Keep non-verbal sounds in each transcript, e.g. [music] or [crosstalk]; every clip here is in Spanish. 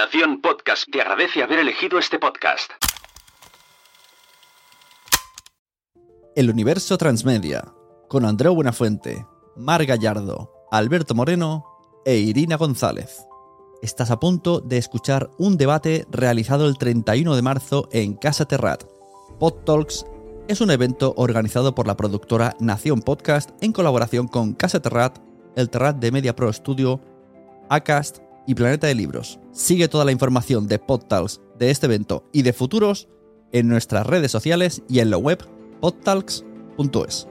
Nación Podcast te agradece haber elegido este podcast. El universo transmedia, con Andreu Buenafuente, Mar Gallardo, Alberto Moreno e Irina González. Estás a punto de escuchar un debate realizado el 31 de marzo en Casa Terrat. Pod Talks es un evento organizado por la productora Nación Podcast en colaboración con Casa Terrat, el Terrat de Media Pro Studio, Acast y Planeta de Libros. Sigue toda la información de PodTalks de este evento y de futuros en nuestras redes sociales y en la web podtalks.es.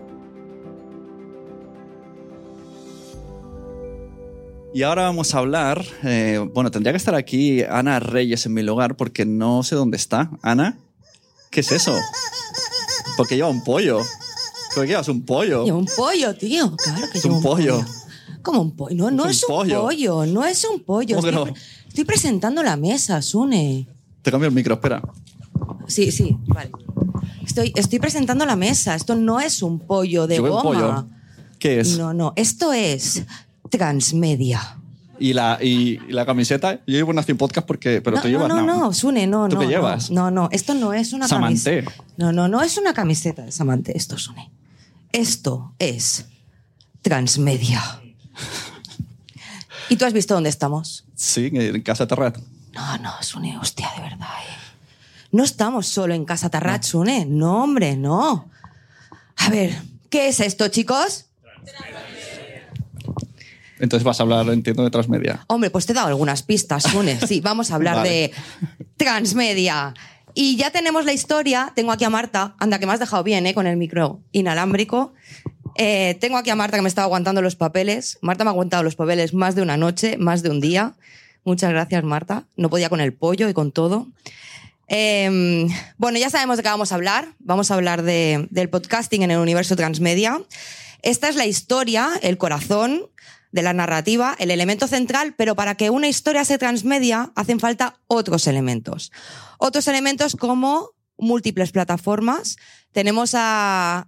Y ahora vamos a hablar, eh, bueno, tendría que estar aquí Ana Reyes en mi lugar porque no sé dónde está. Ana, ¿qué es eso? Porque lleva un pollo. ¿Por qué llevas un pollo? Lleva un pollo, tío. Claro que Es lleva un pollo. ¿Cómo un pollo? No, no Es un pollo. pollo. no es un pollo. ¿Cómo que Estoy, no? pre- estoy presentando la mesa, Sune. Te cambio el micro, espera. Sí, sí, vale. Estoy, estoy presentando la mesa. Esto no es un pollo de goma. pollo. ¿Qué es? No, no. Esto es transmedia. ¿Y la, y, y la camiseta? Yo llevo Nación Podcast porque... Pero no, tú llevas... no, no, no, Sune, no, ¿Tú no. qué no. llevas? No, no, esto no es una camiseta. No, no, no es una camiseta de Samante, esto, Sune. Esto es transmedia. ¿Y tú has visto dónde estamos? Sí, en Casa Terrat. No, no, Sune, hostia, de verdad. eh. No estamos solo en Casa Tarrat, Sune. No, hombre, no. A ver, ¿qué es esto, chicos? Entonces vas a hablar, entiendo, de transmedia. Hombre, pues te he dado algunas pistas, Sune. Sí, vamos a hablar Vale. de transmedia. Y ya tenemos la historia. Tengo aquí a Marta. Anda, que me has dejado bien, ¿eh? Con el micro inalámbrico. Eh, tengo aquí a Marta que me estaba aguantando los papeles. Marta me ha aguantado los papeles más de una noche, más de un día. Muchas gracias, Marta. No podía con el pollo y con todo. Eh, bueno, ya sabemos de qué vamos a hablar. Vamos a hablar de- del podcasting en el universo transmedia. Esta es la historia, el corazón de la narrativa, el elemento central, pero para que una historia se transmedia hacen falta otros elementos. Otros elementos como múltiples plataformas. Tenemos a,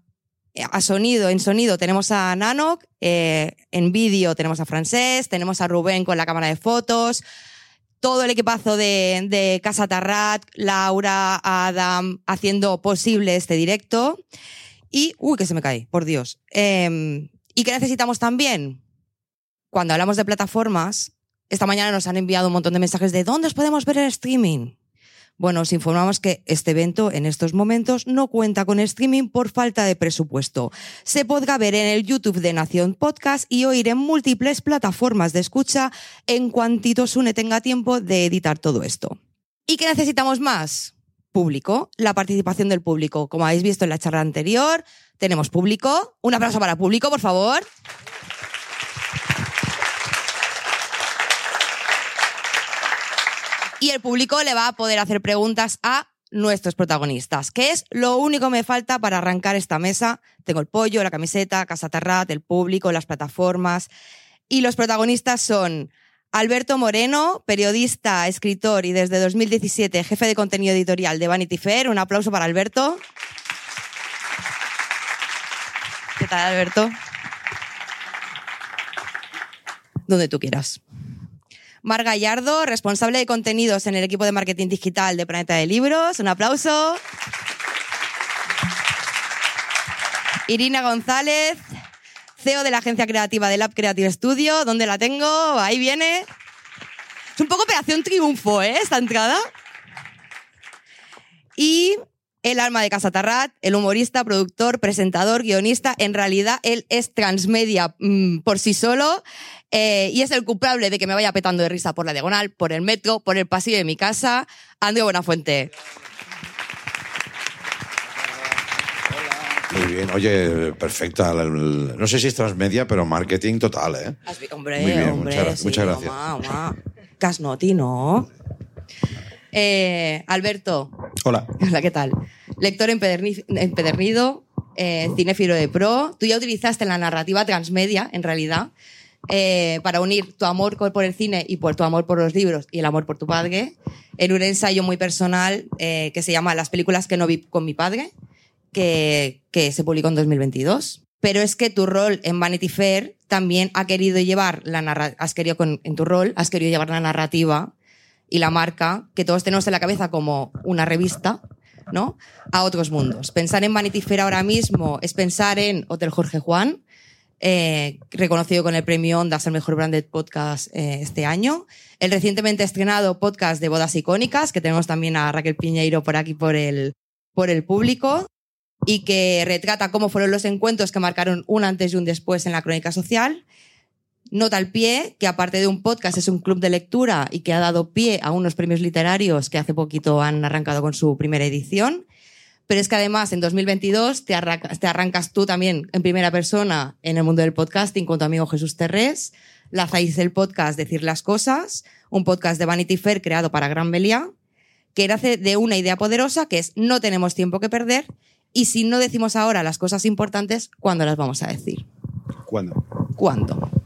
a sonido, en sonido tenemos a Nanoc, eh, en vídeo tenemos a Francés, tenemos a Rubén con la cámara de fotos, todo el equipazo de, de Casa Tarrat, Laura, Adam, haciendo posible este directo. Y, uy, que se me cae, por Dios. Eh, ¿Y qué necesitamos también? Cuando hablamos de plataformas, esta mañana nos han enviado un montón de mensajes de ¿dónde os podemos ver el streaming? Bueno, os informamos que este evento en estos momentos no cuenta con streaming por falta de presupuesto. Se podrá ver en el YouTube de Nación Podcast y oír en múltiples plataformas de escucha en cuantito Sune tenga tiempo de editar todo esto. ¿Y qué necesitamos más? Público, la participación del público. Como habéis visto en la charla anterior, tenemos público. Un aplauso para público, por favor. Y el público le va a poder hacer preguntas a nuestros protagonistas, que es lo único que me falta para arrancar esta mesa. Tengo el pollo, la camiseta, Casa Tarrat, el público, las plataformas. Y los protagonistas son Alberto Moreno, periodista, escritor y desde 2017 jefe de contenido editorial de Vanity Fair. Un aplauso para Alberto. ¿Qué tal, Alberto? Donde tú quieras. Mar Gallardo, responsable de contenidos en el equipo de marketing digital de Planeta de Libros. Un aplauso. Irina González, CEO de la agencia creativa de Lab Creative Studio. ¿Dónde la tengo? Ahí viene. Es un poco operación triunfo, ¿eh? Esta entrada. Y el alma de Casa Tarrat, el humorista, productor, presentador, guionista. En realidad, él es transmedia mm, por sí solo. Eh, y es el culpable de que me vaya petando de risa por la diagonal, por el metro, por el pasillo de mi casa. André Buenafuente. Muy bien, oye, perfecta. No sé si es transmedia, pero marketing total, ¿eh? Hombre, Muy bien, hombre, muchas gra- sí, muchas gracias. mamá, mamá. Casnoti, ¿no? Eh, Alberto, Hola. Hola, ¿qué tal? Lector empederni- empedernido, eh, cinéfilo de pro. Tú ya utilizaste la narrativa transmedia, en realidad, eh, para unir tu amor por el cine y por tu amor por los libros y el amor por tu padre, en un ensayo muy personal eh, que se llama Las películas que no vi con mi padre, que, que se publicó en 2022. Pero es que tu rol en Vanity Fair también ha querido llevar la has querido con- en tu rol, has querido llevar la narrativa y la marca que todos tenemos en la cabeza como una revista, ¿no? A otros mundos. Pensar en Vanity Fair ahora mismo es pensar en Hotel Jorge Juan, eh, reconocido con el premio Ondas el mejor branded podcast eh, este año. El recientemente estrenado podcast de bodas icónicas, que tenemos también a Raquel Piñeiro por aquí por el, por el público, y que retrata cómo fueron los encuentros que marcaron un antes y un después en la crónica social. Nota al pie que aparte de un podcast es un club de lectura y que ha dado pie a unos premios literarios que hace poquito han arrancado con su primera edición pero es que además en 2022 te, arrancas tú también en primera persona en el mundo del podcasting con tu amigo Jesús Terrés, lanzáis el podcast Decir las Cosas, un podcast de Vanity Fair creado para Gran Belia, que nace de una idea poderosa que es no tenemos tiempo que perder y si no decimos ahora las cosas importantes, ¿cuándo las vamos a decir? ¿Cuándo? ¿Cuándo?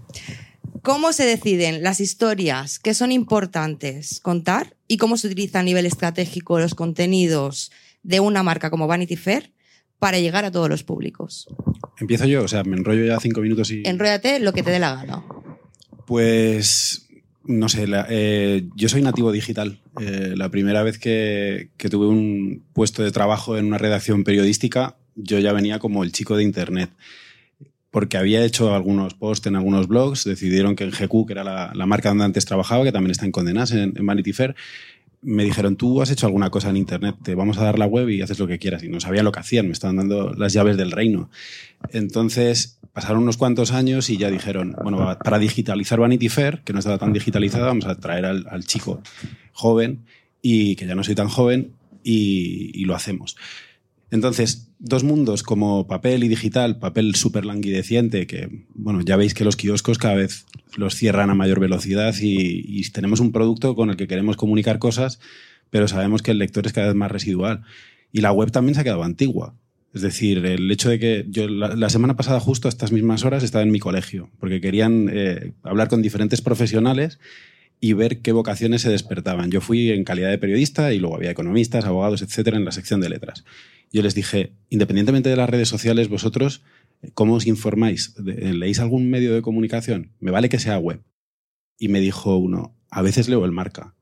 ¿Cómo se deciden las historias que son importantes contar y cómo se utiliza a nivel estratégico los contenidos de una marca como Vanity Fair para llegar a todos los públicos? Empiezo yo, o sea, me enrollo ya cinco minutos y... Enróllate lo que te dé la gana. Pues, no sé, eh, yo soy nativo digital. Eh, la primera vez que, que tuve un puesto de trabajo en una redacción periodística, yo ya venía como el chico de Internet porque había hecho algunos posts en algunos blogs, decidieron que en GQ, que era la, marca donde antes trabajaba, que también está en Condenas, en, Vanity Fair, me dijeron, tú has hecho alguna cosa en Internet, te vamos a dar la web y haces lo que quieras. Y no sabía lo que hacían, me estaban dando las llaves del reino. Entonces, pasaron unos cuantos años y ya dijeron, bueno, para digitalizar Vanity Fair, que no estaba tan digitalizada, vamos a traer al, chico joven y que ya no soy tan joven y lo hacemos. Entonces, dos mundos como papel y digital, papel súper languideciente, que, bueno, ya veis que los kioscos cada vez los cierran a mayor velocidad y, tenemos un producto con el que queremos comunicar cosas, pero sabemos que el lector es cada vez más residual. Y la web también se ha quedado antigua. Es decir, el hecho de que yo la, semana pasada justo a estas mismas horas estaba en mi colegio, porque querían eh, hablar con diferentes profesionales y ver qué vocaciones se despertaban. Yo fui en calidad de periodista y luego había economistas, abogados, etcétera, en la sección de letras yo les dije, independientemente de las redes sociales, vosotros, ¿cómo os informáis? ¿Leéis algún medio de comunicación? Me vale que sea web. Y me dijo uno, a veces leo el marca.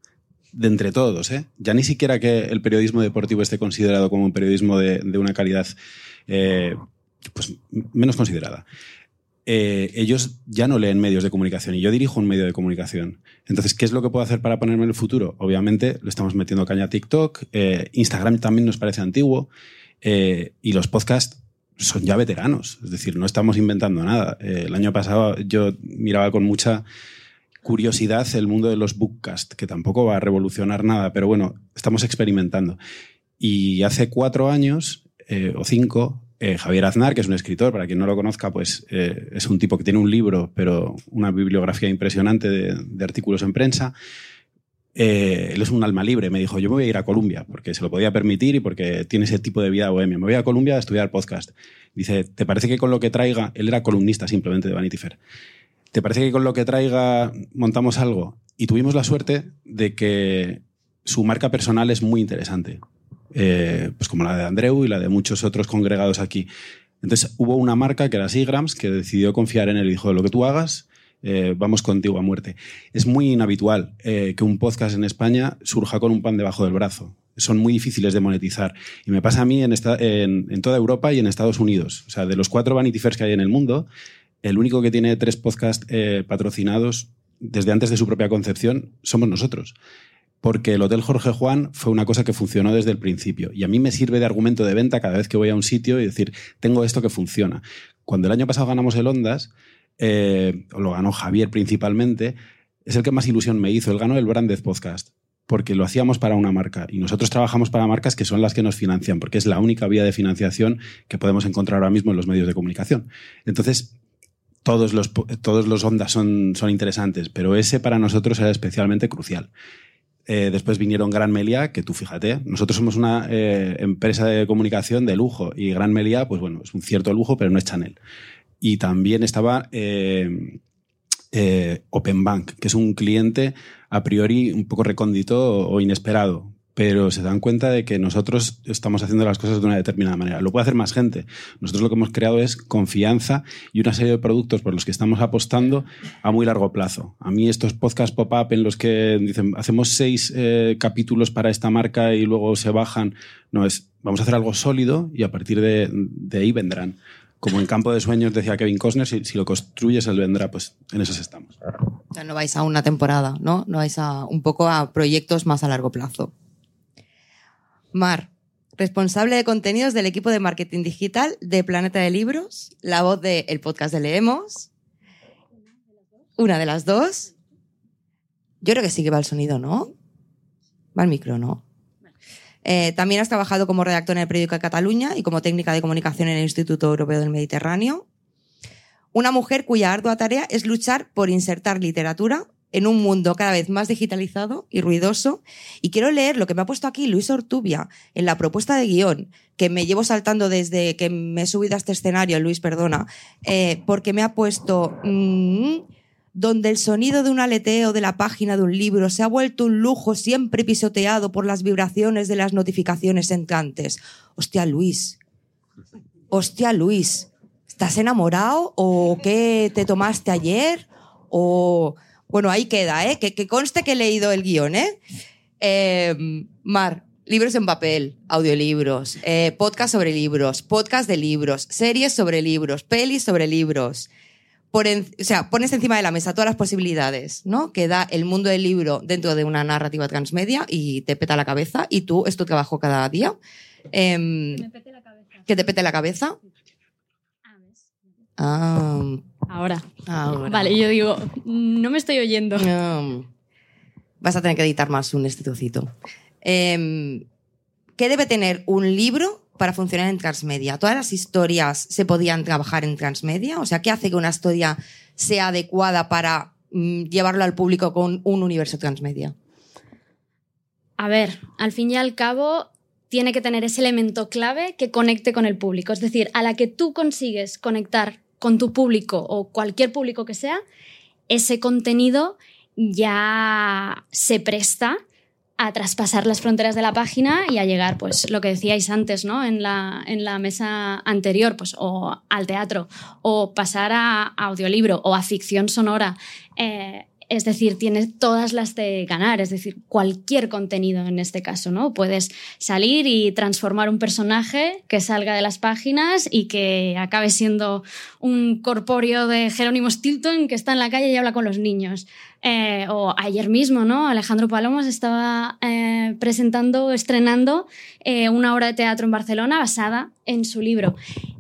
De entre todos, ¿eh? Ya ni siquiera que el periodismo deportivo esté considerado como un periodismo de, una calidad eh, pues, menos considerada. Eh, ellos ya no leen medios de comunicación y yo dirijo un medio de comunicación. Entonces, ¿qué es lo que puedo hacer para ponerme en el futuro? Obviamente, le estamos metiendo caña a TikTok, Instagram también nos parece antiguo. Eh, y los podcasts son ya veteranos, es decir, no estamos inventando nada. Eh, el año pasado yo miraba con mucha curiosidad el mundo de los bookcasts, que tampoco va a revolucionar nada, pero bueno, estamos experimentando. Y hace cuatro años eh, o cinco, Javier Aznar, que es un escritor, para quien no lo conozca, pues es un tipo que tiene un libro, pero una bibliografía impresionante de artículos en prensa. Eh, él es un alma libre. Me dijo, yo me voy a ir a Colombia porque se lo podía permitir y porque tiene ese tipo de vida bohemia. Me voy a Colombia a estudiar podcast. Dice, ¿te parece que con lo que traiga, él era columnista simplemente de Vanity Fair, ¿te parece que con lo que traiga montamos algo? Y tuvimos la suerte de que su marca personal es muy interesante, eh, pues como la de Andreu y la de muchos otros congregados aquí. Entonces hubo una marca que era Sigrams que decidió confiar en él y dijo, lo que tú hagas, eh, vamos contigo a muerte. Es muy inhabitual eh, que un podcast en España surja con un pan debajo del brazo. Son muy difíciles de monetizar. Y me pasa a mí en, toda Europa y en Estados Unidos. O sea, de los cuatro Vanity Fairs que hay en el mundo, el único que tiene tres podcasts patrocinados desde antes de su propia concepción somos nosotros porque el Hotel Jorge Juan fue una cosa que funcionó desde el principio. Y a mí me sirve de argumento de venta cada vez que voy a un sitio y decir, tengo esto que funciona. Cuando el año pasado ganamos el Ondas, eh, lo ganó Javier principalmente, es el que más ilusión me hizo. Él ganó el Branded Podcast porque lo hacíamos para una marca y nosotros trabajamos para marcas que son las que nos financian, porque es la única vía de financiación que podemos encontrar ahora mismo en los medios de comunicación. Entonces, todos los, todos los ondas son, son interesantes, pero ese para nosotros era especialmente crucial. Eh, después vinieron Gran Melia, que tú fíjate, nosotros somos una eh, empresa de comunicación de lujo y Gran Melia, pues bueno, es un cierto lujo, pero no es Chanel. Y también estaba eh, Open Bank, que es un cliente a priori un poco recóndito o inesperado, pero se dan cuenta de que nosotros estamos haciendo las cosas de una determinada manera. Lo puede hacer más gente. Nosotros lo que hemos creado es confianza y una serie de productos por los que estamos apostando a muy largo plazo. A mí estos podcasts pop-up en los que dicen, hacemos seis eh, capítulos para esta marca y luego se bajan, no, es, vamos a hacer algo sólido y a partir de, ahí vendrán. Como en Campo de Sueños decía Kevin Costner, si, lo construyes, él vendrá, pues en esos estamos. O sea, no vais a una temporada, ¿no? No vais a un poco a proyectos más a largo plazo. Mar, responsable de contenidos del equipo de marketing digital de Planeta de Libros, la voz del el podcast de Leemos. Una de las dos. Yo creo que sí que va el sonido, ¿no? Va el micro, ¿no? Eh, también has trabajado como redactor en el periódico de Cataluña y como técnica de comunicación en el Instituto Europeo del Mediterráneo. Una mujer cuya ardua tarea es luchar por insertar literatura en un mundo cada vez más digitalizado y ruidoso. Y quiero leer lo que me ha puesto aquí Luis Ortubia en la propuesta de guion, que me llevo saltando desde que me he subido a este escenario, Luis, perdona, eh, porque me ha puesto... mm, donde el sonido de un aleteo de la página de un libro se ha vuelto un lujo siempre pisoteado por las vibraciones de las notificaciones entrantes. Hostia, Luis. Hostia, Luis. ¿Estás enamorado o qué te tomaste ayer? O bueno, ahí queda, ¿eh? Que, que conste que he leído el guion, ¿eh? Eh, Mar, libros en papel, audiolibros, eh, podcast sobre libros, podcast de libros, series sobre libros, pelis sobre libros. Por en- o sea, pones encima de la mesa todas las posibilidades, ¿no? Que da el mundo del libro dentro de una narrativa transmedia y te peta la cabeza y tú es tu trabajo cada día. Em, Me pete la cabeza. que te pete la cabeza. Ah, Ahora. ahora. Vale, yo digo, no me estoy oyendo. Vas a tener que editar más un estitucito. Em, ¿Qué debe tener un libro para funcionar en transmedia? ¿Todas las historias se podían trabajar en transmedia? O sea, ¿qué hace que una historia sea adecuada para mm, llevarlo al público con un universo transmedia? A ver, al fin y al cabo, tiene que tener ese elemento clave que conecte con el público. Es decir, a la que tú consigues conectar con tu público o cualquier público que sea, ese contenido ya se presta a traspasar las fronteras de la página y a llegar, pues, lo que decíais antes, ¿no? En la, en la mesa anterior, pues, o al teatro, o pasar a, audiolibro, o a ficción sonora. Eh, es decir, tienes todas las de ganar, es decir, cualquier contenido en este caso, ¿no? Puedes salir y transformar un personaje que salga de las páginas y que acabe siendo un corpóreo de Jerónimo Stilton que está en la calle y habla con los niños. Eh, o ayer mismo, ¿no? Alejandro Palomas estaba eh, presentando, estrenando eh, una obra de teatro en Barcelona basada en su libro.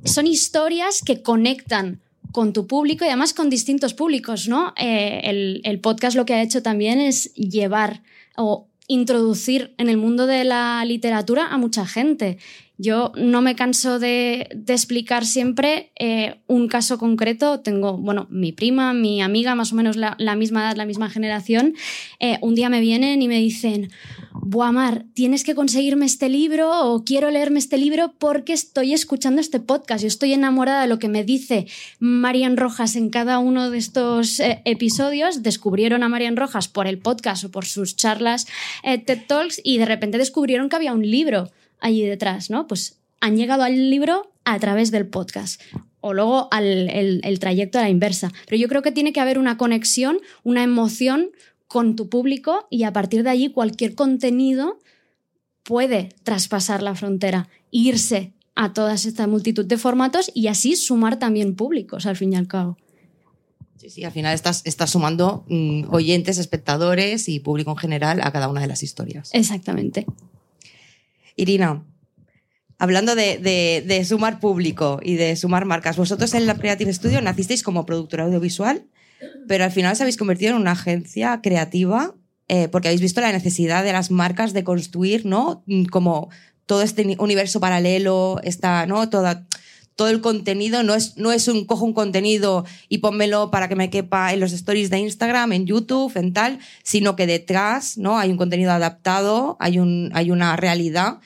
Son historias que conectan con tu público y además con distintos públicos, ¿no? Eh, el, el podcast lo que ha hecho también es llevar o introducir en el mundo de la literatura a mucha gente. Yo no me canso de, explicar siempre eh, un caso concreto. Tengo, bueno, mi prima, mi amiga, más o menos la, misma edad, la misma generación. eh, un día me vienen y me dicen, Buah, Mar, tienes que conseguirme este libro o quiero leerme este libro porque estoy escuchando este podcast. Yo estoy enamorada de lo que me dice Marian Rojas en cada uno de estos eh, episodios. Descubrieron a Marian Rojas por el podcast o por sus charlas TED Talks y de repente descubrieron que había un libro allí detrás, ¿no? Pues han llegado al libro a través del podcast o luego al el, el trayecto a la inversa. Pero yo creo que tiene que haber una conexión, una emoción con tu público y a partir de allí cualquier contenido puede traspasar la frontera, irse a toda esta multitud de formatos y así sumar también públicos al fin y al cabo. Sí, sí, al final estás, estás sumando mm, oyentes, espectadores y público en general a cada una de las historias. Exactamente. Irina, hablando de, sumar público y de sumar marcas, vosotros en la Creative Studio nacisteis como productora audiovisual, pero al final os habéis convertido en una agencia creativa eh, porque habéis visto la necesidad de las marcas de construir, ¿no? Mm, Como todo este ni- universo paralelo, está, ¿no? Toda, todo el contenido no es, no es un cojo un contenido y pónmelo para que me quepa en los stories de Instagram, en YouTube, en tal, sino que detrás, ¿no? Hay un contenido adaptado, hay, un, hay una realidad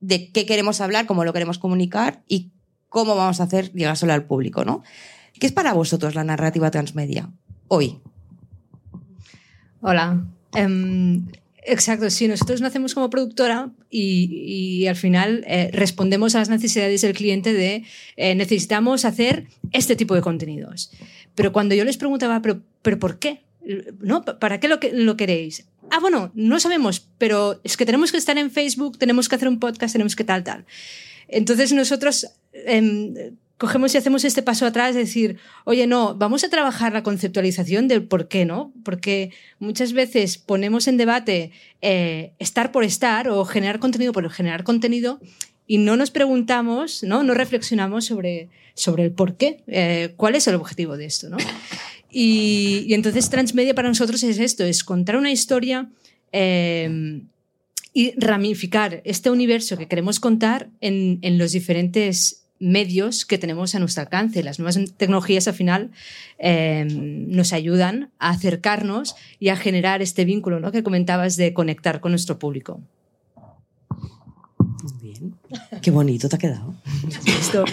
de qué queremos hablar, cómo lo queremos comunicar y cómo vamos a hacer llegárselo al público, ¿no? ¿Qué es para vosotros la narrativa transmedia hoy? Hola. Em, Exacto, sí, nosotros nacemos como productora y, y al final eh, respondemos a las necesidades del cliente de eh, necesitamos hacer este tipo de contenidos. Pero cuando yo les preguntaba, ¿pero, pero por qué? ¿No? ¿Para qué lo, que, lo queréis? Ah, bueno, no sabemos, pero es que tenemos que estar en Facebook, tenemos que hacer un podcast, tenemos que tal, tal. Entonces nosotros em, cogemos y hacemos este paso atrás, de decir, oye, no, vamos a trabajar la conceptualización del por qué, ¿no? Porque muchas veces ponemos en debate eh, estar por estar o generar contenido por generar contenido y no nos preguntamos, no, no reflexionamos sobre, sobre el por qué, eh, cuál es el objetivo de esto, ¿no? Y, entonces Transmedia para nosotros es esto, es contar una historia eh, y ramificar este universo que queremos contar en, en los diferentes medios que tenemos a nuestro alcance. Las nuevas tecnologías al final eh, nos ayudan a acercarnos y a generar este vínculo ¿no? que comentabas de conectar con nuestro público. Muy bien. Qué bonito te ha quedado. Esto.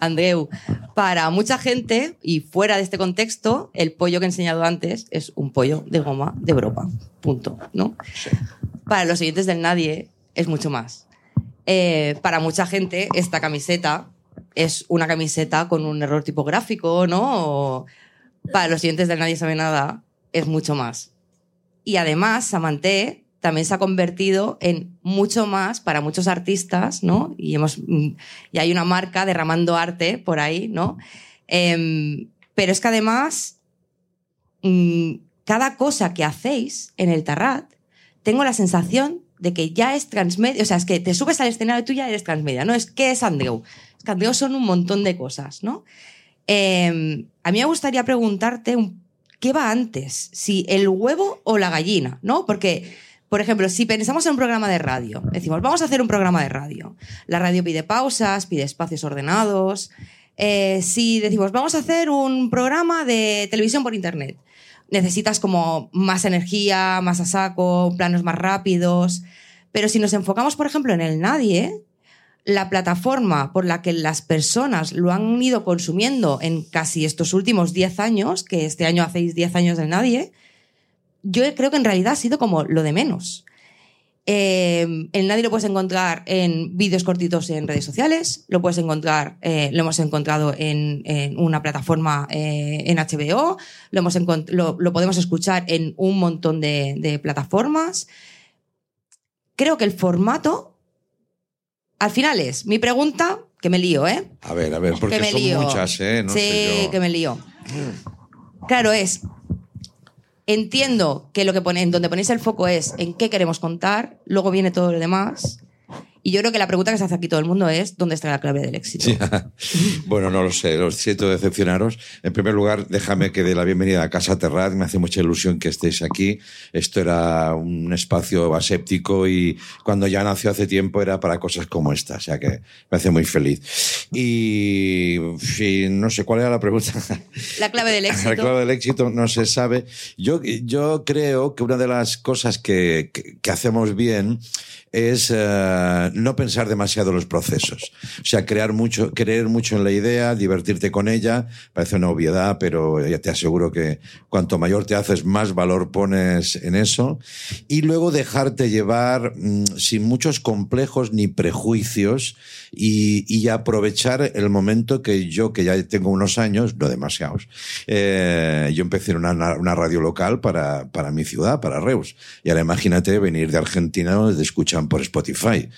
Andreu, para mucha gente y fuera de este contexto, el pollo que he enseñado antes es un pollo de goma de Europa. Punto. ¿no? Para los siguientes del nadie es mucho más. Eh, para mucha gente, esta camiseta es una camiseta con un error tipográfico, ¿no? O para los siguientes del nadie sabe nada, es mucho más. Y además, Samanté también se ha convertido en mucho más para muchos artistas, ¿no? Y, hemos, y hay una marca derramando arte por ahí, ¿no? Eh, pero es que además, mmm, cada cosa que hacéis en el Tarrat, tengo la sensación de que ya es transmedia, o sea, es que te subes al escenario y tú ya eres transmedia, ¿no? Es que es Andreu. Es que son un montón de cosas, ¿no? Eh, a mí me gustaría preguntarte un, qué va antes, si el huevo o la gallina, ¿no? Porque, por ejemplo, si pensamos en un programa de radio, decimos, vamos a hacer un programa de radio. La radio pide pausas, pide espacios ordenados. Eh, si decimos, vamos a hacer un programa de televisión por internet, necesitas como más energía, más a saco, planos más rápidos. Pero si nos enfocamos, por ejemplo, en el nadie, la plataforma por la que las personas lo han ido consumiendo en casi estos últimos 10 años, que este año hacéis 10 años del nadie, yo creo que en realidad ha sido como lo de menos. Eh, el nadie lo puedes encontrar en vídeos cortitos en redes sociales, lo puedes encontrar, eh, lo hemos encontrado en, en una plataforma eh, en HBO, lo, hemos lo, lo, podemos escuchar en un montón de, de, plataformas. Creo que el formato, al final es, mi pregunta, que me lío, ¿eh? A ver, a ver, porque son lío. muchas, ¿eh? No sí, sé yo. que me lío. Claro, es, entiendo que lo que pone, en donde ponéis el foco es en qué queremos contar, luego viene todo lo demás. Y yo creo que la pregunta que se hace aquí todo el mundo es ¿dónde está la clave del éxito? Sí. [laughs] bueno, no lo sé, lo siento decepcionaros. En primer lugar, déjame que dé la bienvenida a Casa Terrat. Me hace mucha ilusión que estéis aquí. Esto era un espacio aséptico y cuando ya nació hace tiempo era para cosas como esta. O sea que me hace muy feliz. Y, y no sé cuál era la pregunta. La clave del [laughs] éxito. La clave del éxito no se sabe. Yo, yo creo que una de las cosas que, que, que hacemos bien es uh, no pensar demasiado los procesos. O sea, crear mucho, creer mucho en la idea, divertirte con ella, parece una obviedad, pero ya te aseguro que cuanto mayor te haces, más valor pones en eso. Y luego dejarte llevar mmm, sin muchos complejos ni prejuicios y, y, aprovechar el momento que yo, que ya tengo unos años, no demasiados, eh, yo empecé en una, una radio local para, para mi ciudad, para Reus. Y ahora imagínate venir de Argentina de escuchar por Spotify.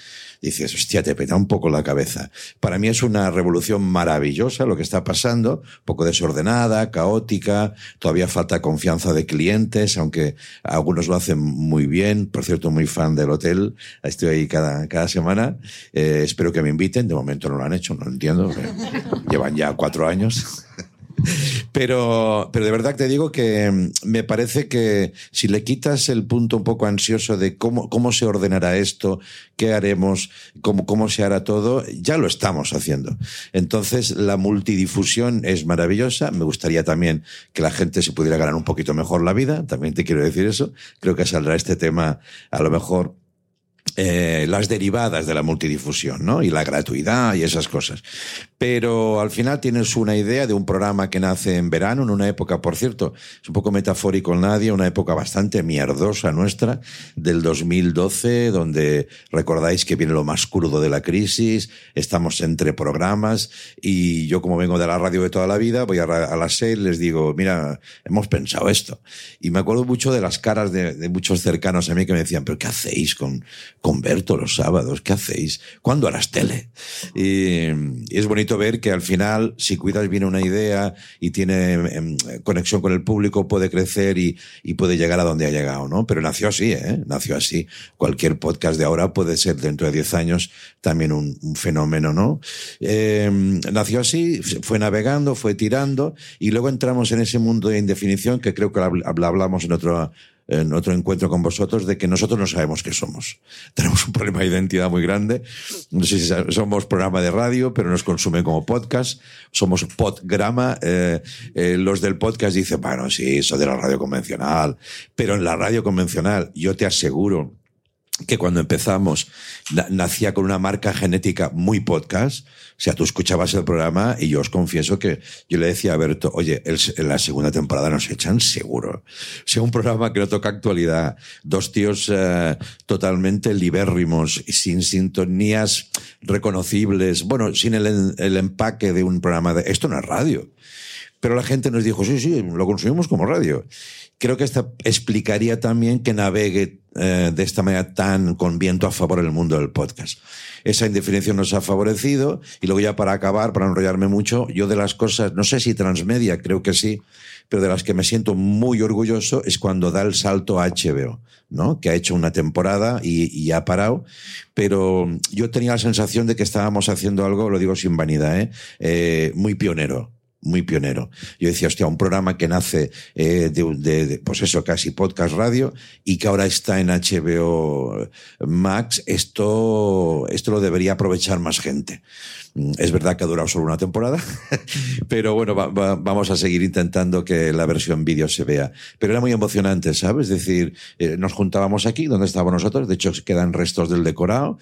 Dices, hostia, te peta un poco la cabeza. Para mí es una revolución maravillosa lo que está pasando, un poco desordenada, caótica, todavía falta confianza de clientes, aunque algunos lo hacen muy bien. Por cierto, muy fan del hotel, estoy ahí cada, cada semana. Eh, espero que me inviten, de momento no lo han hecho, no lo entiendo. [laughs] Llevan ya cuatro años. Pero, pero de verdad te digo que me parece que si le quitas el punto un poco ansioso de cómo, cómo se ordenará esto, qué haremos, cómo, cómo se hará todo, ya lo estamos haciendo. Entonces, la multidifusión es maravillosa. Me gustaría también que la gente se pudiera ganar un poquito mejor la vida. También te quiero decir eso. Creo que saldrá este tema a lo mejor eh, las derivadas de la multidifusión, ¿no? Y la gratuidad y esas cosas. Pero al final tienes una idea de un programa que nace en verano, en una época, por cierto, es un poco metafórico en nadie, una época bastante mierdosa nuestra, del 2012, donde recordáis que viene lo más crudo de la crisis, estamos entre programas y yo como vengo de la radio de toda la vida, voy a, a las seis, les digo, mira, hemos pensado esto. Y me acuerdo mucho de las caras de, muchos cercanos a mí que me decían, pero ¿qué hacéis con, con Berto los sábados? ¿Qué hacéis? ¿Cuándo harás tele? Y es bonito ver que al final, si cuidas bien una idea y tiene em, conexión con el público, puede crecer y, puede llegar a donde ha llegado, ¿no? Pero nació así, ¿eh? Nació así. Cualquier podcast de ahora puede ser dentro de 10 años también un, fenómeno, ¿no? Eh, nació así, fue navegando, fue tirando y luego entramos en ese mundo de indefinición que creo que hablamos en otro en otro encuentro con vosotros de que nosotros no sabemos qué somos. [laughs] Tenemos un problema de identidad muy grande. No sé si somos programa de radio, pero nos consumen como podcast. Somos podgrama. Eh, eh, los del podcast dicen, bueno, sí, eso de la radio convencional. Pero en la radio convencional, yo te aseguro que cuando empezamos nacía con una marca genética muy podcast. O sea, tú escuchabas el programa y yo os confieso que yo le decía a Berto, oye, en la segunda temporada nos echan seguro. O sea, un programa que no toca actualidad, dos tíos eh, totalmente libérrimos, sin sintonías reconocibles, bueno, sin el, el empaque de un programa de... Esto no es radio. Pero la gente nos dijo, sí, sí, lo consumimos como radio. Creo que esta explicaría también que navegue eh, de esta manera tan con viento a favor en el mundo del podcast. Esa indefinición nos ha favorecido y luego ya para acabar, para enrollarme mucho, yo de las cosas, no sé si transmedia, creo que sí, pero de las que me siento muy orgulloso es cuando da el salto a HBO, ¿no? Que ha hecho una temporada y, y, ha parado, pero yo tenía la sensación de que estábamos haciendo algo, lo digo sin vanidad, ¿eh? Eh, muy pionero muy pionero. Yo decía, hostia, un programa que nace eh, de, de, de, pues eso, casi podcast radio y que ahora está en HBO Max, esto, esto lo debería aprovechar más gente. Es verdad que ha durado solo una temporada, [laughs] pero bueno, va, va, vamos a seguir intentando que la versión vídeo se vea. Pero era muy emocionante, ¿sabes? Es decir, eh, nos juntábamos aquí, donde estábamos nosotros, de hecho quedan restos del decorado,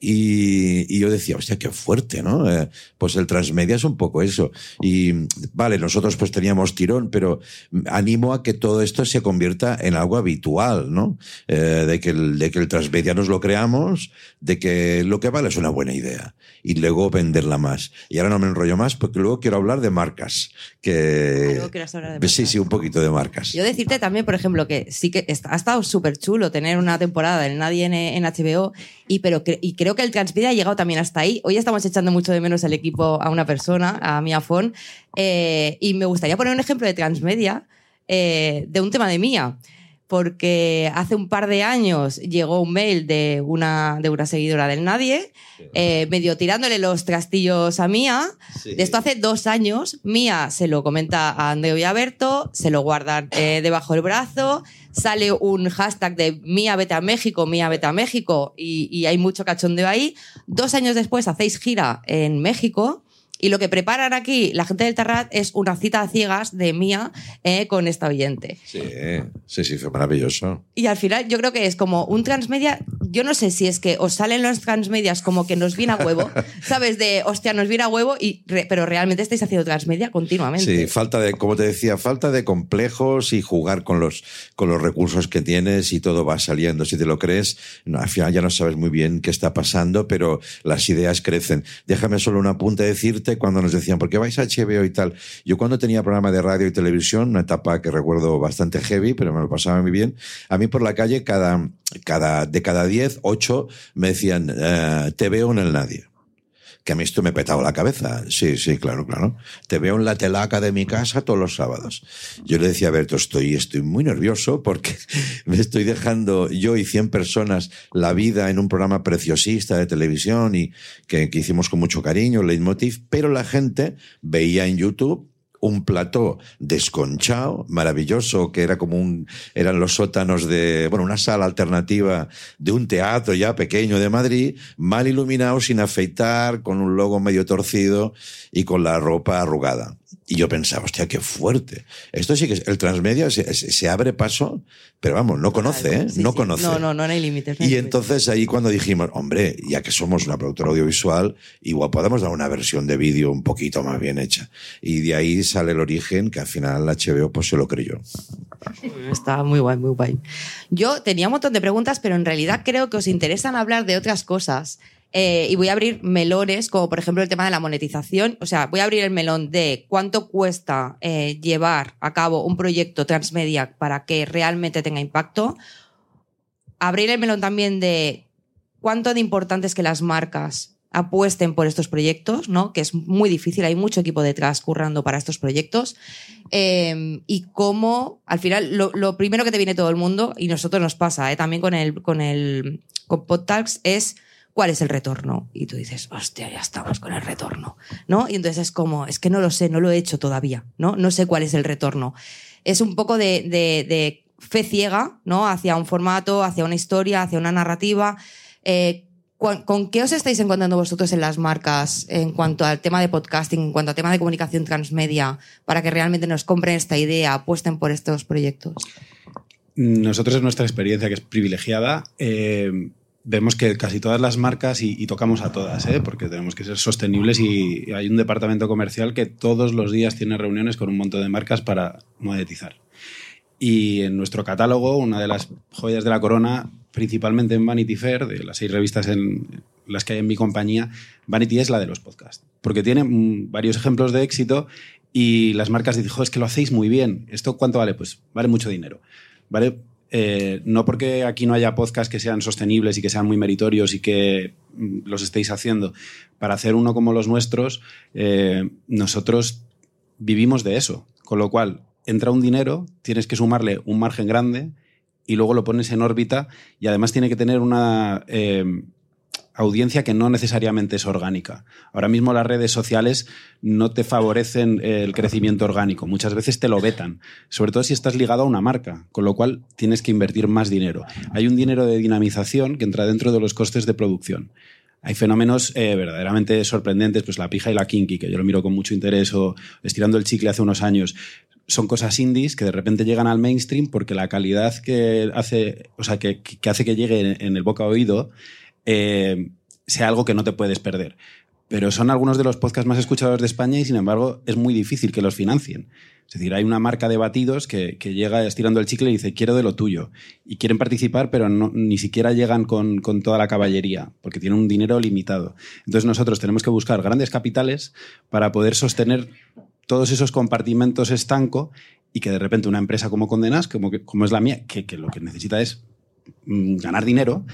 y, y yo decía, hostia, qué fuerte, ¿no? Eh, pues el transmedia es un poco eso. Y vale, nosotros pues teníamos tirón, pero animo a que todo esto se convierta en algo habitual, ¿no? Eh, de, que el, de que el transmedia nos lo creamos, de que lo que vale es una buena idea. Y luego venderla más. Y ahora no me enrollo más porque luego quiero hablar de marcas. Que... Luego quieras hablar de marcas. Sí, sí, un poquito de marcas. Yo decirte también, por ejemplo, que sí que ha estado súper chulo tener una temporada en Nadie en, HBO, y, pero y creo que el Transmedia ha llegado también hasta ahí. Hoy estamos echando mucho de menos el equipo a una persona, a Mia Fon, eh, y me gustaría poner un ejemplo de Transmedia eh, de un tema de Mía porque hace un par de años llegó un mail de una, de una seguidora del Nadie, eh, medio tirándole los trastillos a Mía. Sí. De esto hace dos años, Mía se lo comenta a Andreu y a Berto, se lo guardan eh, debajo del brazo, sale un hashtag de Mía vete a México, Mía vete a México, y, y hay mucho cachondeo ahí. Dos años después hacéis gira en México. Y lo que preparan aquí la gente del Terrat es una cita a ciegas de Mía eh, con esta oyente. Sí, sí, sí, fue maravilloso. Y al final yo creo que es como un transmedia, yo no sé si es que os salen los transmedias como que nos viene a huevo, [laughs] ¿sabes? De, hostia, nos viene a huevo, y re, pero realmente estáis haciendo transmedia continuamente. Sí, falta de, como te decía, falta de complejos y jugar con los, con los recursos que tienes y todo va saliendo. Si te lo crees, no, al final ya no sabes muy bien qué está pasando, pero las ideas crecen. Déjame solo un apunte decirte cuando nos decían, ¿por qué vais a HBO y tal? Yo cuando tenía programa de radio y televisión, una etapa que recuerdo bastante heavy, pero me lo pasaba muy bien, a mí por la calle cada, cada, de cada 10, 8 me decían, eh, te veo en el nadie que a mí esto me petaba la cabeza. Sí, sí, claro, claro. Te veo en la telaca de mi casa todos los sábados. Yo le decía a Berto, estoy, estoy muy nervioso porque [laughs] me estoy dejando yo y 100 personas la vida en un programa preciosista de televisión y que, que hicimos con mucho cariño, Leitmotiv, pero la gente veía en YouTube un plató desconchado, maravilloso, que era como un, eran los sótanos de, bueno, una sala alternativa de un teatro ya pequeño de Madrid, mal iluminado, sin afeitar, con un logo medio torcido y con la ropa arrugada. Y yo pensaba, hostia, qué fuerte. Esto sí que es, el transmedia se, abre paso, pero vamos, no conoce, ¿eh? Sí, no sí. conoce. No, no, no hay límites. no hay Y límites. entonces ahí cuando dijimos, hombre, ya que somos una productora audiovisual, igual podemos dar una versión de vídeo un poquito más bien hecha. Y de ahí sale el origen que al final HBO pues se lo creyó. Está muy guay, muy guay. Yo tenía un montón de preguntas, pero en realidad creo que os interesan hablar de otras cosas. Eh, y voy a abrir melones, como por ejemplo el tema de la monetización. O sea, voy a abrir el melón de cuánto cuesta eh, llevar a cabo un proyecto transmedia para que realmente tenga impacto. Abrir el melón también de cuánto de importante es que las marcas apuesten por estos proyectos, ¿no? Que es muy difícil, hay mucho equipo detrás currando para estos proyectos. Eh, y cómo, al final, lo, lo primero que te viene todo el mundo, y nosotros nos pasa, ¿eh? también con el, con el con PodTalks, es cuál es el retorno. Y tú dices, hostia, ya estamos con el retorno, ¿no? Y entonces es como, es que no lo sé, no lo he hecho todavía, ¿no? No sé cuál es el retorno. Es un poco de, de- de fe ciega, ¿no? Hacia un formato, hacia una historia, hacia una narrativa. Eh, ¿Con, qué os estáis encontrando vosotros en las marcas en cuanto al tema de podcasting, en cuanto al tema de comunicación transmedia, para que realmente nos compren esta idea, apuesten por estos proyectos? Nosotros en nuestra experiencia, que es privilegiada, eh, vemos que casi todas las marcas, y, y tocamos a todas, ¿eh? porque tenemos que ser sostenibles y hay un departamento comercial que todos los días tiene reuniones con un montón de marcas para monetizar. Y en nuestro catálogo, una de las joyas de la corona, principalmente en Vanity Fair, de las seis revistas en las que hay en mi compañía, Vanity es la de los podcasts. Porque tiene mm, varios ejemplos de éxito y las marcas dicen, "Jo, es que lo hacéis muy bien. ¿Esto cuánto vale? Pues vale mucho dinero. ¿Vale? Eh, no porque aquí no haya podcasts que sean sostenibles y que sean muy meritorios y que mm, los estéis haciendo. Para hacer uno como los nuestros, eh, nosotros vivimos de eso. Con lo cual, entra un dinero, tienes que sumarle un margen grande y luego lo pones en órbita y además tiene que tener una eh, audiencia que no necesariamente es orgánica. Ahora mismo las redes sociales no te favorecen el crecimiento orgánico, muchas veces te lo vetan, sobre todo si estás ligado a una marca, con lo cual tienes que invertir más dinero. Hay un dinero de dinamización que entra dentro de los costes de producción. Hay fenómenos eh, verdaderamente sorprendentes, pues la pija y la kinky, que yo lo miro con mucho interés, o estirando el chicle hace unos años. Son cosas indies que de repente llegan al mainstream porque la calidad que hace, o sea, que, que hace que llegue en el boca oído eh, sea algo que no te puedes perder. Pero son algunos de los podcasts más escuchados de España y, sin embargo, es muy difícil que los financien. Es decir, hay una marca de batidos que, llega estirando el chicle y dice, quiero de lo tuyo. Y quieren participar, pero ni siquiera llegan con, toda la caballería, porque tienen un dinero limitado. Entonces nosotros tenemos que buscar grandes capitales para poder sostener todos esos compartimentos estanco y que de repente una empresa como Condenas, como, es la mía, que, que lo que necesita es mm, ganar dinero,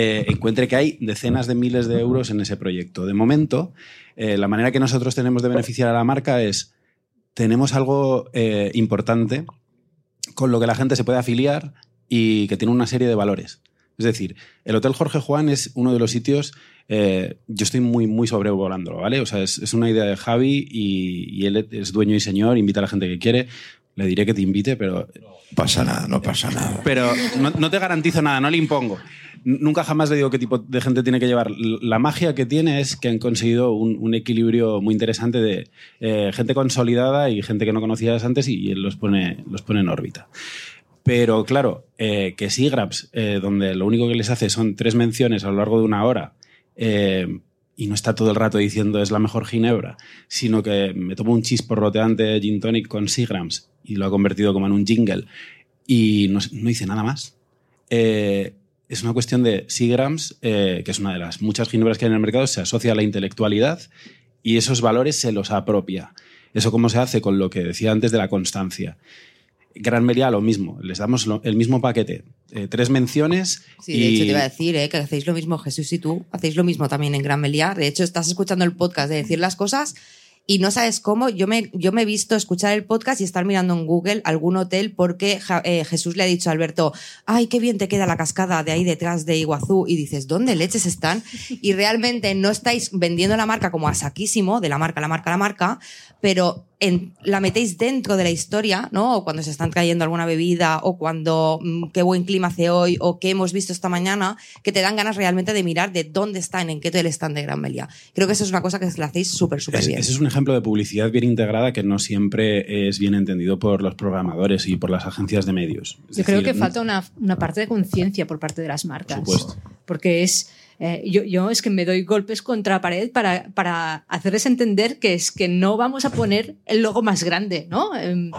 eh, encuentre que hay decenas de miles de euros en ese proyecto. De momento, eh, la manera que nosotros tenemos de beneficiar a la marca es, tenemos algo eh, importante con lo que la gente se puede afiliar y que tiene una serie de valores. Es decir, el Hotel Jorge Juan es uno de los sitios, eh, yo estoy muy, muy sobrevolándolo, ¿vale? O sea, es, una idea de Javi y, y él es dueño y señor, invita a la gente que quiere. Le diré que te invite, pero Pasa nada, no pasa nada. pero no, no te garantizo nada, no le impongo. Nunca jamás le digo qué tipo de gente tiene que llevar. La magia que tiene es que han conseguido un, un equilibrio muy interesante de eh, gente consolidada y gente que no conocías antes y él los pone, los pone en órbita. Pero claro, eh, que Sigraps, eh, donde lo único que les hace son tres menciones a lo largo de una hora, eh, y no está todo el rato diciendo es la mejor ginebra, sino que me tomo un chisporroteante gin tonic con Sigrams y lo ha convertido como en un jingle y no, no dice nada más. Eh, es una cuestión de Sigrams, eh, que es una de las muchas ginebras que hay en el mercado, se asocia a la intelectualidad y esos valores se los apropia. Eso cómo se hace con lo que decía antes de la constancia. Gran Meliá lo mismo, les damos lo- el mismo paquete, eh, tres menciones Sí, de y hecho te iba a decir ¿eh? que hacéis lo mismo Jesús y tú, hacéis lo mismo también en Gran Meliá. De hecho, estás escuchando el podcast de decir las cosas y no sabes cómo. Yo me, yo me he visto escuchar el podcast y estar mirando en Google algún hotel porque Ja- eh, Jesús le ha dicho a Alberto, ay, qué bien te queda la cascada de ahí detrás de Iguazú. Y dices, ¿dónde leches están? Y realmente no estáis vendiendo la marca como a saquísimo, de la marca, la marca, la marca, pero en- la metéis dentro de la historia, ¿no? O cuando se están trayendo alguna bebida, o cuando mm, qué buen clima hace hoy, o qué hemos visto esta mañana, que te dan ganas realmente de mirar de dónde están, en qué hotel están de Gran Melia. Creo que eso es una cosa que la hacéis súper, súper Es- bien. ese es un ejemplo de publicidad bien integrada que no siempre es bien entendido por los programadores y por las agencias de medios. Es Yo creo que falta una, una parte de conciencia por parte de las marcas. Por supuesto. Porque es. Eh, yo, es que me doy golpes contra pared para, para hacerles entender que es que no vamos a poner el logo más grande, ¿no? Em,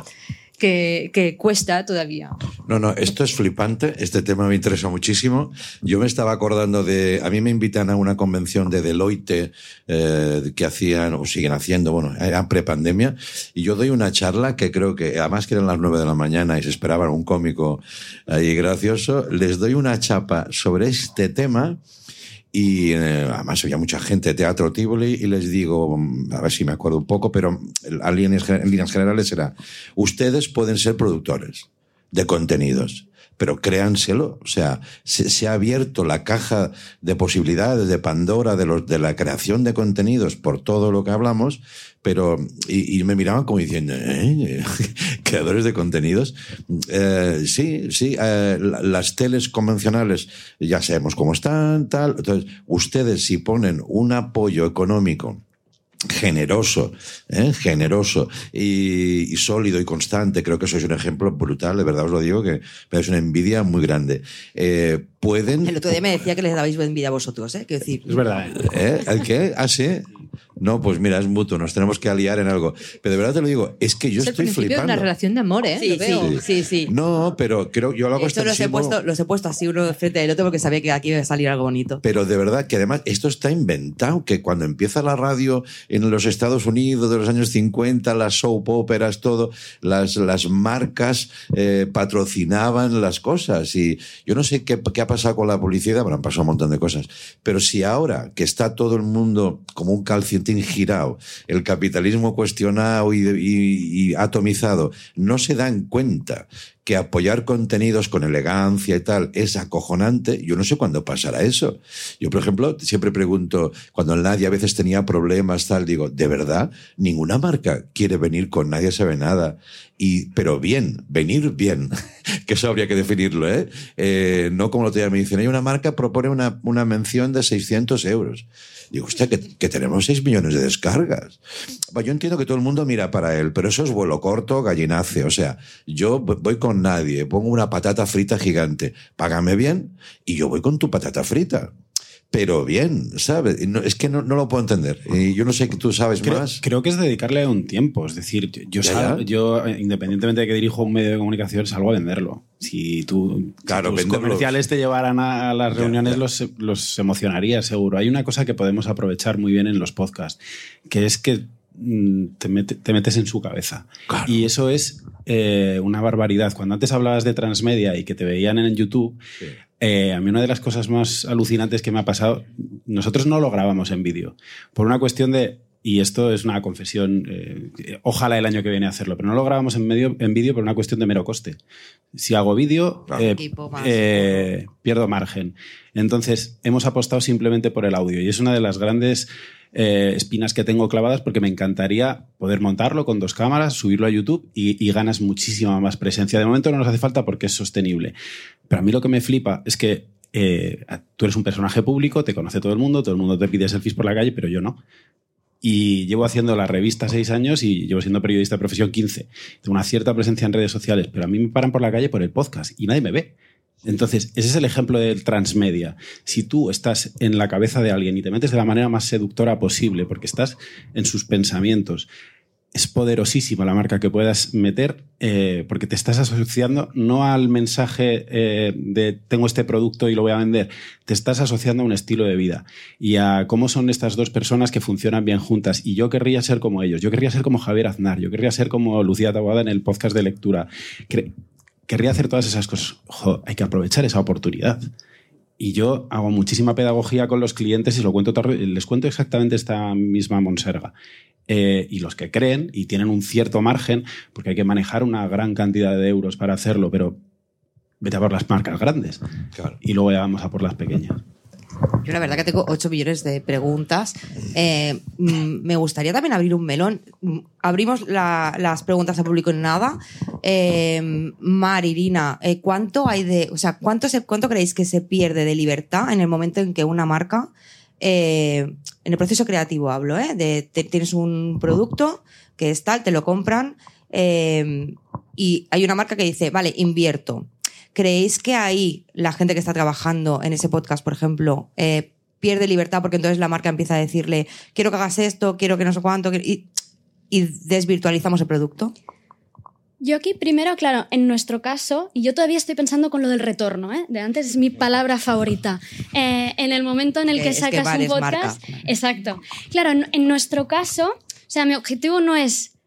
que, que cuesta todavía. No, no, esto es flipante. Este tema me interesa muchísimo. Yo me estaba acordando de. A mí me invitan a una convención de Deloitte eh, que hacían o siguen haciendo, bueno, era prepandemia. Y yo doy una charla que creo que, además que eran las nueve de la mañana y se esperaban un cómico ahí gracioso, les doy una chapa sobre este tema. Y eh, además había mucha gente de Teatro Tivoli y les digo, mm, a ver si me acuerdo un poco, pero líneas, en líneas generales era, ustedes pueden ser productores de contenidos, pero créanselo. O sea, se, ha abierto la caja de posibilidades de Pandora de, los, de la creación de contenidos por todo lo que hablamos, pero, y, me miraban como diciendo, ¿eh? [laughs] creadores de contenidos. Eh, sí, sí, eh, la- las teles convencionales ya sabemos cómo están, tal. Entonces, ustedes si ponen un apoyo económico generoso, ¿eh? generoso y, y sólido y constante. Creo que sois un ejemplo brutal, de verdad os lo digo, que me dais una envidia muy grande. Eh, pueden... El otro día me decía que les dabais envidia a vosotros, ¿eh? Quiero decir, Es verdad. ¿eh? ¿Eh? ¿El qué? ¿Ah, sí? No, pues mira, es mutuo, nos tenemos que aliar en algo. Pero de verdad te lo digo, es que yo es estoy flipando. una relación de amor, ¿eh? Sí, Lo veo. sí, sí, sí. No, pero creo yo lo hago Esto los he, puesto, los he puesto así uno frente del otro porque sabía que aquí iba a salir algo bonito. Pero de verdad que además esto está inventado, que cuando empieza la radio en los Estados Unidos de los años 50, las soap operas, todo, las, las marcas eh, patrocinaban las cosas. Y yo no sé qué, qué ha pasado con la publicidad, bueno, han pasado un montón de cosas. Pero si ahora que está todo el mundo como un el capitalismo cuestionado y atomizado, no se dan cuenta que apoyar contenidos con elegancia y tal es acojonante, yo no sé cuándo pasará eso. Yo, por ejemplo, siempre pregunto, cuando nadie a veces tenía problemas, tal, digo, ¿de verdad? Ninguna marca quiere venir con nadie sabe nada. Y, pero bien, venir bien, [laughs] que eso habría que definirlo, ¿eh? Eh, no como lo día me dicen, hay una marca propone una, una mención de 600 euros. Digo, hostia, que, tenemos 6 millones de descargas. Yo entiendo que todo el mundo mira para él, pero eso es vuelo corto, gallinace. O sea, yo voy con nadie, pongo una patata frita gigante, págame bien y yo voy con tu patata frita. Pero bien, ¿sabes? No- es que no, no lo puedo entender. Y yo no sé que tú sabes Creo, más. creo que es dedicarle un tiempo. Es decir, yo, yo Ya, sal- ya. yo, independientemente de que dirijo un medio de comunicación, salgo a venderlo. Si tú si Claro, tus comerciales te llevaran a, las reuniones, ya. Los, los emocionaría seguro. Hay una cosa que podemos aprovechar muy bien en los podcasts, que es que te, mete- te metes en su cabeza. Claro. Y eso es eh, una barbaridad. Cuando antes hablabas de transmedia y que te veían en YouTube, Sí. eh, a mí una de las cosas más alucinantes que me ha pasado, nosotros no lo grabamos en vídeo, por una cuestión de, y esto es una confesión, eh, ojalá el año que viene hacerlo, pero no lo grabamos en, medio, en vídeo por una cuestión de mero coste. Si hago vídeo, eh, eh, pierdo margen. Entonces, hemos apostado simplemente por el audio y es una de las grandes eh, espinas que tengo clavadas porque me encantaría poder montarlo con dos cámaras, subirlo a YouTube y, ganas muchísima más presencia. De momento no nos hace falta porque es sostenible. Pero a mí lo que me flipa es que eh, tú eres un personaje público, te conoce todo el mundo, todo el mundo te pide selfies por la calle, pero yo no. Y llevo haciendo la revista seis años y llevo siendo periodista de profesión 15. Tengo una cierta presencia en redes sociales, pero a mí me paran por la calle por el podcast y nadie me ve. Entonces, ese es el ejemplo del transmedia. Si tú estás en la cabeza de alguien y te metes de la manera más seductora posible, porque estás en sus pensamientos, es poderosísima la marca que puedas meter eh, porque te estás asociando no al mensaje eh, de tengo este producto y lo voy a vender, te estás asociando a un estilo de vida y a cómo son estas dos personas que funcionan bien juntas. Y yo querría ser como ellos, yo querría ser como Javier Aznar, yo querría ser como Lucía Taboada en el podcast de lectura. Querría hacer todas esas cosas. Hay que aprovechar esa oportunidad. Y yo hago muchísima pedagogía con los clientes y lo cuento, todo- les cuento exactamente esta misma monserga. Eh, y los que creen y tienen un cierto margen, porque hay que manejar una gran cantidad de euros para hacerlo, pero vete a por las marcas grandes Claro. y luego ya vamos a por las pequeñas. Yo la verdad que tengo 8 millones de preguntas. Eh, mm, me gustaría también abrir un melón. Mm, Abrimos la- las preguntas al público en nada. Eh, Mar, Irina, eh, ¿cuánto hay de, o sea, cuánto, se, cuánto creéis que se pierde de libertad en el momento en que una marca, eh, en el proceso creativo hablo, ¿eh? Tienes un producto que es tal, te lo compran y hay una marca que dice, vale, invierto. ¿Creéis que ahí la gente que está trabajando en ese podcast, por ejemplo, eh, pierde libertad porque entonces la marca empieza a decirle, quiero que hagas esto, quiero que no sé cuánto, y, y desvirtualizamos el producto? Yo aquí primero, claro, en nuestro caso, y yo todavía estoy pensando con lo del retorno, ¿eh? de antes es mi palabra favorita. Eh, en el momento en el que es sacas un marca. podcast, exacto. Claro, en, en nuestro caso, o sea, mi objetivo no es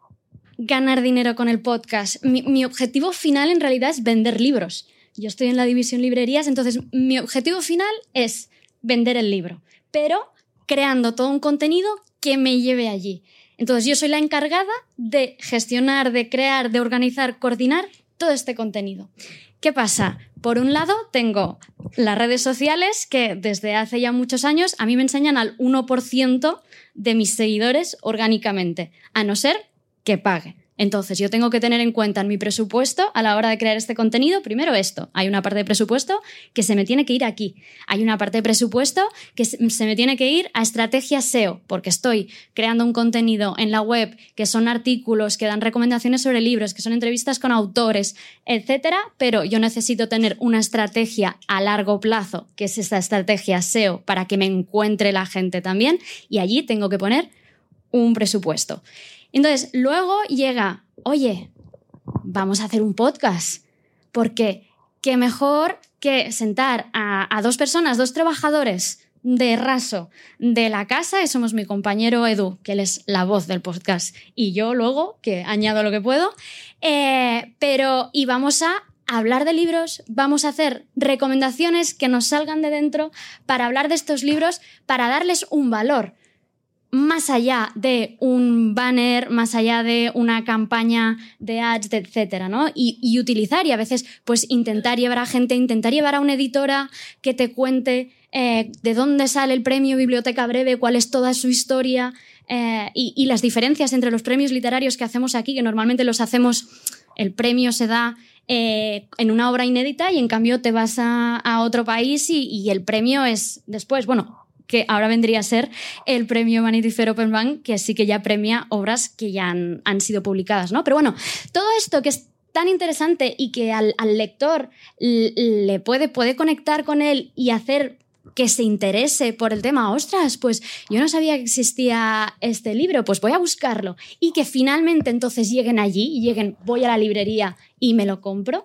ganar dinero con el podcast. Mi, mi objetivo final en realidad es vender libros. Yo estoy en la división librerías, entonces mi objetivo final es vender el libro, pero creando todo un contenido que me lleve allí. Entonces yo soy la encargada de gestionar, de crear, de organizar, coordinar todo este contenido. ¿Qué pasa? Por un lado, tengo las redes sociales que desde hace ya muchos años a mí me enseñan al 1% de mis seguidores orgánicamente, a no ser que pague. Entonces, yo tengo que tener en cuenta en mi presupuesto a la hora de crear este contenido, primero esto, hay una parte de presupuesto que se me tiene que ir aquí, hay una parte de presupuesto que se me tiene que ir a estrategia SEO, porque estoy creando un contenido en la web que son artículos, que dan recomendaciones sobre libros, que son entrevistas con autores, etcétera, pero yo necesito tener una estrategia a largo plazo, que es esta estrategia SEO, para que me encuentre la gente también, y allí tengo que poner un presupuesto. Entonces, luego llega, oye, vamos a hacer un podcast, porque qué mejor que sentar a, dos personas, dos trabajadores de raso de la casa, y somos mi compañero Edu, que él es la voz del podcast, y yo luego, que añado lo que puedo, eh, pero y vamos a hablar de libros, vamos a hacer recomendaciones que nos salgan de dentro para hablar de estos libros, para darles un valor más allá de un banner, más allá de una campaña de ads, etcétera, ¿no? Y, y utilizar y a veces, pues, intentar llevar a gente, intentar llevar a una editora que te cuente eh, de dónde sale el premio Biblioteca Breve, cuál es toda su historia eh, y, y las diferencias entre los premios literarios que hacemos aquí, que normalmente los hacemos, el premio se da eh, en una obra inédita y en cambio te vas a, a otro país y, y el premio es después, bueno, que ahora vendría a ser el premio Vanity Fair Open Bank, que sí que ya premia obras que ya han, han sido publicadas, ¿no? Pero bueno, todo esto que es tan interesante y que al, al lector le puede, puede conectar con él y hacer que se interese por el tema, ostras, pues yo no sabía que existía este libro, pues voy a buscarlo. Y que finalmente entonces lleguen allí lleguen, voy a la librería y me lo compro,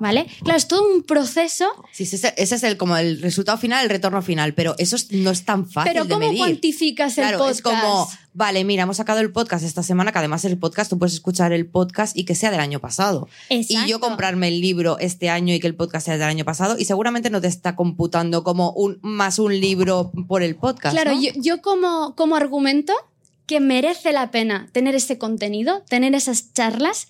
¿vale? Claro, es todo un proceso Sí, ese, es- ese es el, como el resultado final, el retorno final, pero eso es- no es tan fácil Pero de ¿cómo medir. cuantificas el Claro, podcast? es como, vale, mira, hemos sacado el podcast esta semana, que además el podcast, tú puedes escuchar el podcast y que sea del año pasado. Y yo Exacto. comprarme el libro este año y que el podcast sea del año pasado, y seguramente no te está computando como un más un libro por el podcast. Claro, ¿no? yo, yo como, como argumento que merece la pena tener ese contenido, tener esas charlas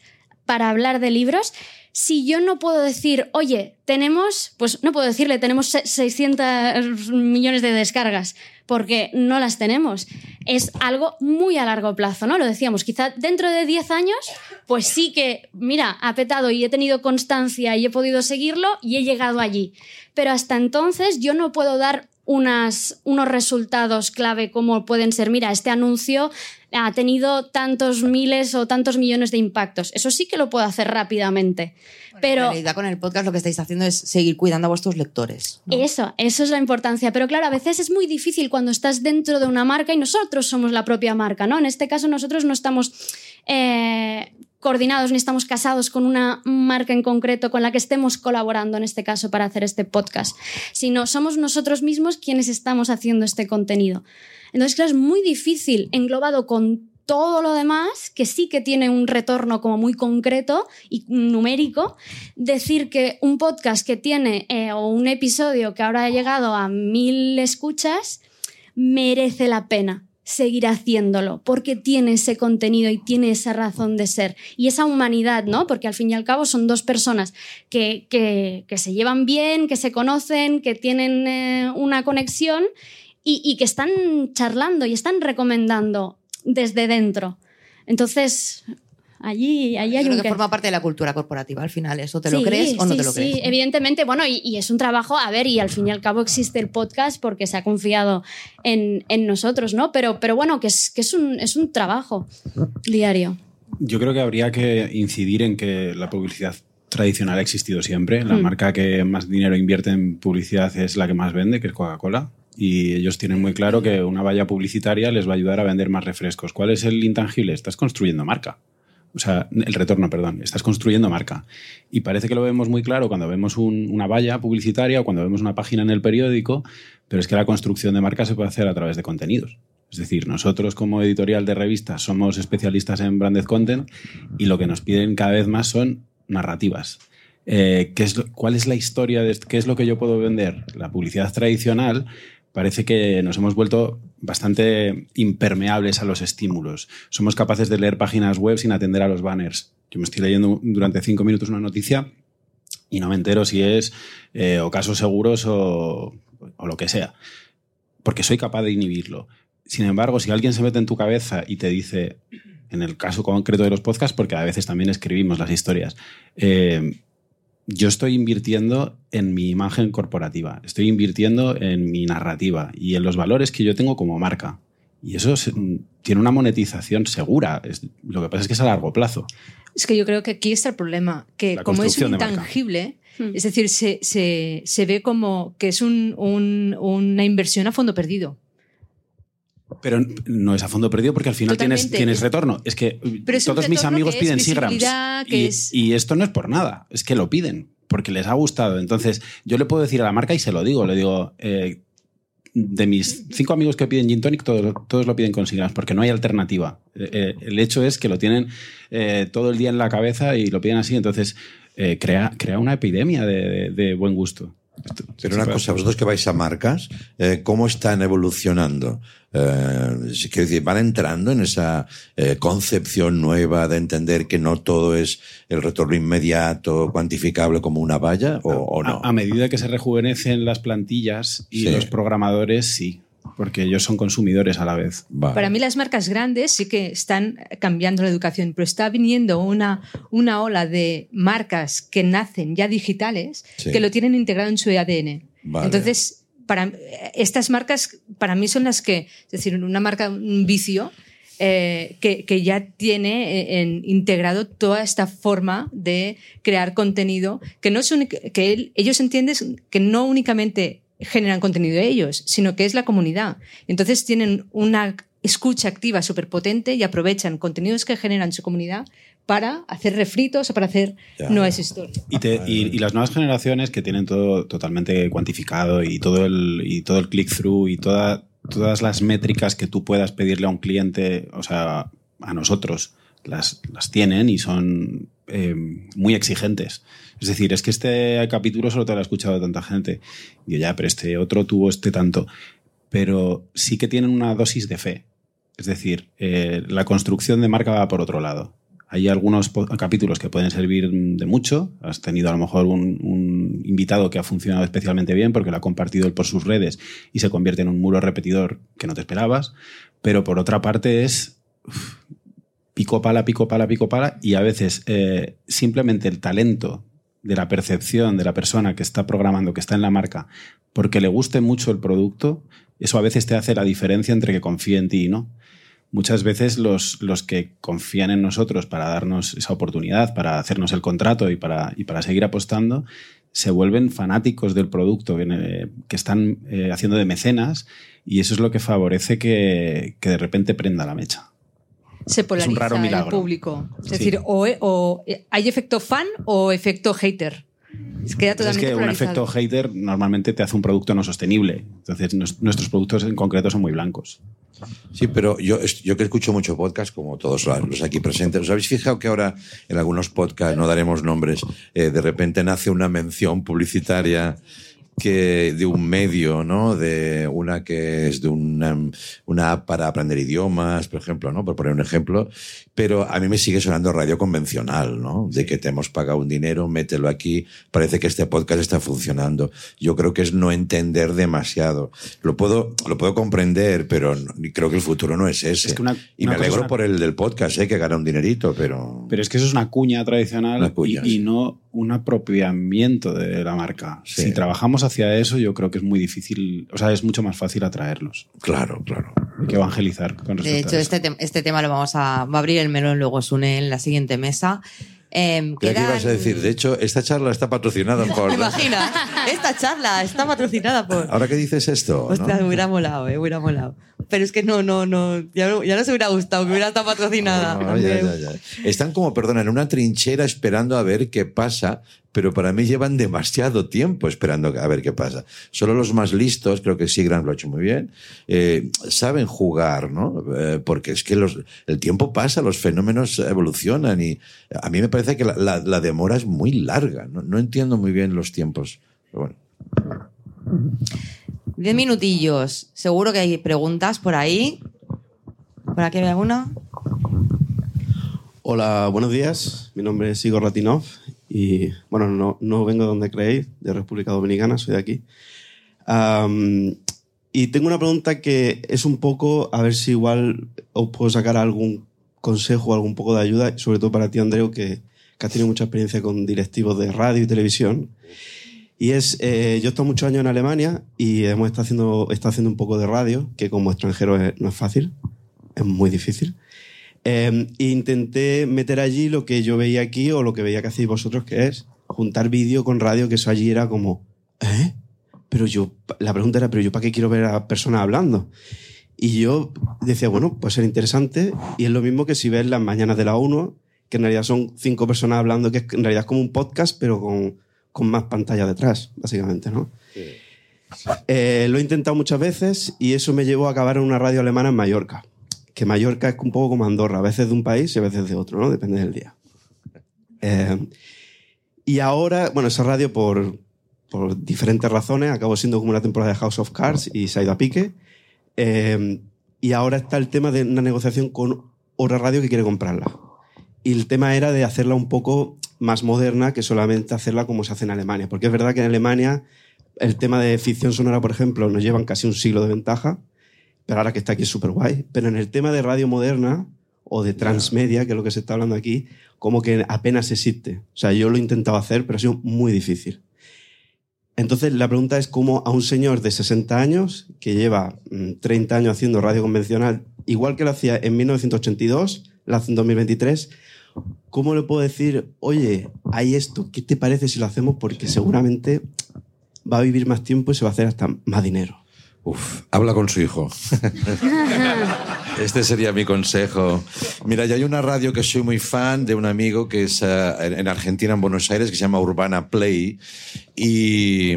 para hablar de libros. Si yo no puedo decir, oye, tenemos, pues no puedo decirle, tenemos se- 600 millones de descargas, porque no las tenemos. Es algo muy a largo plazo, ¿no? Lo decíamos, quizá dentro de 10 años, pues sí que, mira, ha petado y he tenido constancia y he podido seguirlo y he llegado allí. Pero hasta entonces yo no puedo dar unas, unos resultados clave como pueden ser, mira, este anuncio ha tenido tantos miles o tantos millones de impactos. Eso sí que lo puedo hacer rápidamente. En Pero realidad con el podcast lo que estáis haciendo es seguir cuidando a vuestros lectores. ¿no? eso, eso es la importancia. Pero claro, a veces es muy difícil cuando estás dentro de una marca y nosotros somos la propia marca, ¿no? En este caso nosotros no estamos eh, coordinados ni estamos casados con una marca en concreto con la que estemos colaborando en este caso para hacer este podcast, sino somos nosotros mismos quienes estamos haciendo este contenido. Entonces, claro, es muy difícil englobado con todo lo demás, que sí que tiene un retorno como muy concreto y numérico, decir que un podcast que tiene eh, o un episodio que ahora ha llegado a mil escuchas merece la pena seguir haciéndolo, porque tiene ese contenido y tiene esa razón de ser y esa humanidad, ¿no? Porque al fin y al cabo son dos personas que, que, se llevan bien, que se conocen, que tienen eh, una conexión y que están charlando y están recomendando desde dentro. Entonces, Allí, allí hay Creo un que forma parte de la cultura corporativa al final. ¿Eso te lo Sí, crees o no sí, te lo sí, crees? evidentemente, bueno, y, y es un trabajo, a ver, y al fin y al cabo existe el podcast porque se ha confiado en, en nosotros, ¿no? Pero, pero bueno, que, es, que es, un, es un trabajo diario. Yo creo que habría que incidir en que la publicidad tradicional ha existido siempre. La Hmm. marca que más dinero invierte en publicidad es la que más vende, que es Coca-Cola. Y ellos tienen muy claro que una valla publicitaria les va a ayudar a vender más refrescos. ¿Cuál es el intangible? Estás construyendo marca. O sea, el retorno, perdón. Estás construyendo marca. Y parece que lo vemos muy claro cuando vemos un- una valla publicitaria o cuando vemos una página en el periódico, pero es que la construcción de marca se puede hacer a través de contenidos. Es decir, nosotros como editorial de revistas somos especialistas en branded content y lo que nos piden cada vez más son narrativas. Eh, ¿qué es lo- ¿Cuál es la historia de? ¿Qué es lo que yo puedo vender? La publicidad tradicional parece que nos hemos vuelto bastante impermeables a los estímulos. Somos capaces de leer páginas web sin atender a los banners. Yo me estoy leyendo durante cinco minutos una noticia y no me entero si es eh, o casos seguros o, o lo que sea, porque soy capaz de inhibirlo. Sin embargo, si alguien se mete en tu cabeza y te dice, en el caso concreto de los podcasts, porque a veces también escribimos las historias, eh, yo estoy invirtiendo en mi imagen corporativa, estoy invirtiendo en mi narrativa y en los valores que yo tengo como marca. Y eso se- tiene una monetización segura. Es- lo que pasa es que es a largo plazo. Es que yo creo que aquí está el problema, que La como es un de intangible, Hmm. es decir, se, se- se ve como que es un- un- una inversión a fondo perdido. Pero no es a fondo perdido porque al final tienes, Totalmente. tienes Es- retorno. Es que Pero es un todos mis amigos que piden Sigrams. Y, es- y esto no es por nada, es que lo piden porque les ha gustado. Entonces, yo le puedo decir a la marca y se lo digo, le digo, eh, de mis cinco amigos que piden Gin Tonic, todos, todos lo piden con Sigrams porque no hay alternativa. Eh, eh, el hecho es que lo tienen eh, todo el día en la cabeza y lo piden así. Entonces, crea, crea una epidemia de, de- de buen gusto. Pero una cosa, vosotros que vais a marcas, eh, ¿cómo están evolucionando? Eh, quiero decir, ¿van entrando en esa eh, concepción nueva de entender que no todo es el retorno inmediato, cuantificable como una valla o, o no? A, a medida que se rejuvenecen las plantillas y Sí. los programadores, sí, porque ellos son consumidores a la vez. Vale. Para mí las marcas grandes sí que están cambiando la educación, pero está viniendo una, una ola de marcas que nacen ya digitales Sí. que lo tienen integrado en su ADN. Vale. Entonces, para, estas marcas para mí son las que, es decir, una marca, un vicio, eh, que, que ya tiene eh, en- integrado toda esta forma de crear contenido, que, no es que él- ellos entienden que no únicamente generan contenido ellos, sino que es la comunidad. Entonces tienen una escucha activa súper potente y aprovechan contenidos que generan su comunidad para hacer refritos o para hacer Ya, nuevas ya. historias. Y, te- y- y las nuevas generaciones que tienen todo totalmente cuantificado y todo el, y todo el click-through y toda, todas las métricas que tú puedas pedirle a un cliente, o sea, a nosotros, las, las tienen y son eh, muy exigentes. Es decir, es que este capítulo solo te lo ha escuchado tanta gente. Y yo, ya, pero este otro tuvo este tanto. Pero sí que tienen una dosis de fe. Es decir, eh, la construcción de marca va por otro lado. Hay algunos capítulos que pueden servir de mucho. Has tenido a lo mejor un, invitado que ha funcionado especialmente bien porque lo ha compartido él por sus redes y se convierte en un muro repetidor que no te esperabas. Pero por otra parte es pico pala, pico pala, pico pala y a veces eh, simplemente el talento de la percepción de la persona que está programando, que está en la marca, porque le guste mucho el producto, eso a veces te hace la diferencia entre que confíe en ti y no muchas veces los, los que confían en nosotros para darnos esa oportunidad, para hacernos el contrato y para, y para seguir apostando, se vuelven fanáticos del producto, que, están eh, haciendo de mecenas y eso es lo que favorece que, que de repente prenda la mecha. Se polariza raro el milagro. público. Es Sí. decir, o, o hay efecto fan o efecto hater. Es que Es que un efecto hater normalmente te hace un producto no sostenible. Entonces nos- nuestros productos en concreto son muy blancos. Sí, pero yo, yo que escucho mucho podcast, como todos los aquí presentes, ¿os habéis fijado que ahora en algunos podcasts, no daremos nombres, eh, de repente nace una mención publicitaria que de un medio, ¿no? De una que es de una, una app para aprender idiomas, por ejemplo, ¿no? Por poner un ejemplo. Pero a mí me sigue sonando radio convencional, ¿no? De que te hemos pagado un dinero, mételo aquí, parece que este podcast está funcionando. Yo creo que es no entender demasiado. Lo puedo, lo puedo comprender, pero no- creo que el futuro no es ese. Es que una- y me una alegro una- por el del podcast, ¿eh? Que gana un dinerito, pero... Pero es que eso es una cuña tradicional Una cuña, y, no un apropiamiento de la marca. Sí. Si trabajamos hacia eso, yo creo que es muy difícil, o sea, es mucho más fácil atraerlos. Claro, claro. Hay que evangelizar con respecto De hecho, a eso. este, tem- este tema lo vamos a, va a abrir el melón luego Sune en la siguiente mesa. Eh, quedan- ibas a decir, de hecho, esta charla está patrocinada [laughs] por... ¿Te imaginas? Esta charla está patrocinada por... Ahora que dices esto, ¿no? Me hubiera molado, eh, me hubiera molado. Pero es que no, no, no, ya, ya no se hubiera gustado que hubiera estado patrocinada. No, ya, ya. Están como, perdona, en una trinchera esperando a ver qué pasa, pero para mí llevan demasiado tiempo esperando a ver qué pasa. Solo los más listos, creo que Sigran lo ha hecho muy bien, eh, saben jugar, ¿no? Eh, porque es que los, el tiempo pasa, los fenómenos evolucionan y a mí me parece que la, la- la demora es muy larga. No, no entiendo muy bien los tiempos. Pero bueno. Diez minutillos. Seguro que hay preguntas por ahí. ¿Por aquí hay alguna? Hola, buenos días. Mi nombre es Igor Latinov y, bueno, no, no vengo de donde creéis, de República Dominicana, soy de aquí. Y tengo una pregunta que es un poco, a ver si igual os puedo sacar algún consejo, algún poco de ayuda, sobre todo para ti, Andreu, que, que has tenido mucha experiencia con directivos de radio y televisión. Y es, eh, yo he estado muchos años en Alemania y hemos estado haciendo, estado haciendo un poco de radio, que como extranjero es- no es fácil, es muy difícil. Eh, intenté meter allí lo que yo veía aquí o lo que veía que hacéis vosotros, que es juntar vídeo con radio, que eso allí era como, ¿eh? Pero yo, la pregunta era, ¿pero yo para qué quiero ver a personas hablando? Y yo decía, bueno, puede ser interesante y es lo mismo que si ves las mañanas de la 1, que en realidad son cinco personas hablando, que en realidad es como un podcast, pero con, con más pantalla detrás, básicamente, ¿no? Eh, lo he intentado muchas veces y eso me llevó a acabar en una radio alemana en Mallorca. Que Mallorca es un poco como Andorra, a veces de un país y a veces de otro, ¿no? Depende del día. Eh, y ahora, bueno, esa radio por, diferentes razones acabó siendo como una temporada de House of Cards y se ha ido a pique. Eh, y ahora está el tema de una negociación con otra radio que quiere comprarla. Y el tema era de hacerla un poco más moderna que solamente hacerla como se hace en Alemania. Porque es verdad que en Alemania el tema de ficción sonora, por ejemplo, nos llevan casi un siglo de ventaja, pero ahora que está aquí es súper guay. Pero en el tema de radio moderna o de transmedia, que es lo que se está hablando aquí, como que apenas existe. O sea, yo lo he intentado hacer, pero ha sido muy difícil. Entonces, la pregunta es cómo a un señor de 60 años, que lleva mm, 30 años haciendo radio convencional, igual que lo hacía en 1982, lo hace en 2023, ¿cómo le puedo decir, oye, hay esto, ¿qué te parece si lo hacemos? Porque seguramente va a vivir más tiempo y se va a hacer hasta más dinero. Uf, habla con su hijo. [laughs] Este sería mi consejo. Mira, yo hay una radio que soy muy fan de un amigo que es eh, en Argentina, en Buenos Aires, que se llama Urbana Play. Y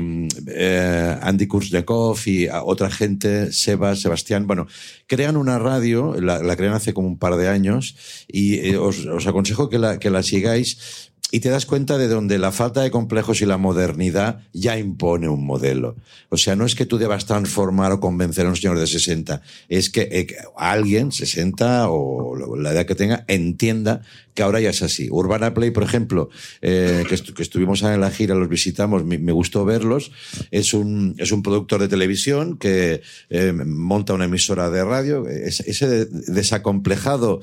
eh, Andy Kurznikov y a otra gente, Seba, Sebastián, bueno, crean una radio, la, la crean hace como un par de años, y eh, os, os aconsejo que la, que la sigáis y te das cuenta de donde la falta de complejos y la modernidad ya impone un modelo. O sea, no es que tú debas transformar o convencer a un señor de 60, es que, eh, que alguien, 60 o la edad que tenga, entienda que ahora ya es así. Urbana Play, por ejemplo, eh, que, que estuvimos en la gira, los visitamos, me, gustó verlos, es un, es un productor de televisión que eh, monta una emisora de radio, es- ese de- desacomplejado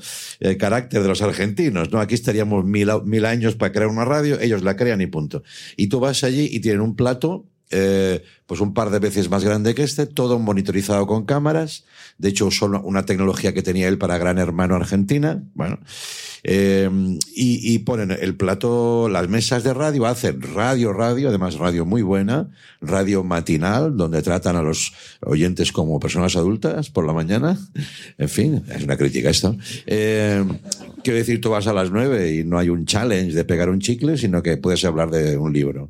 carácter de los argentinos, ¿no? Aquí estaríamos mil, mil años para crear una radio, ellos la crean y punto. Y tú vas allí y tienen un plato, eh, pues un par de veces más grande que este, todo monitorizado con cámaras. De hecho, una- una tecnología que tenía él para Gran Hermano Argentina. Bueno. Eh, y, y ponen el plato, las mesas de radio, hacen radio, radio, además radio muy buena, radio matinal, donde tratan a los oyentes como personas adultas por la mañana. [laughs] En fin, es una crítica esto. Eh, quiero decir, tú vas a las nueve y no hay un challenge de pegar un chicle, sino que puedes hablar de un libro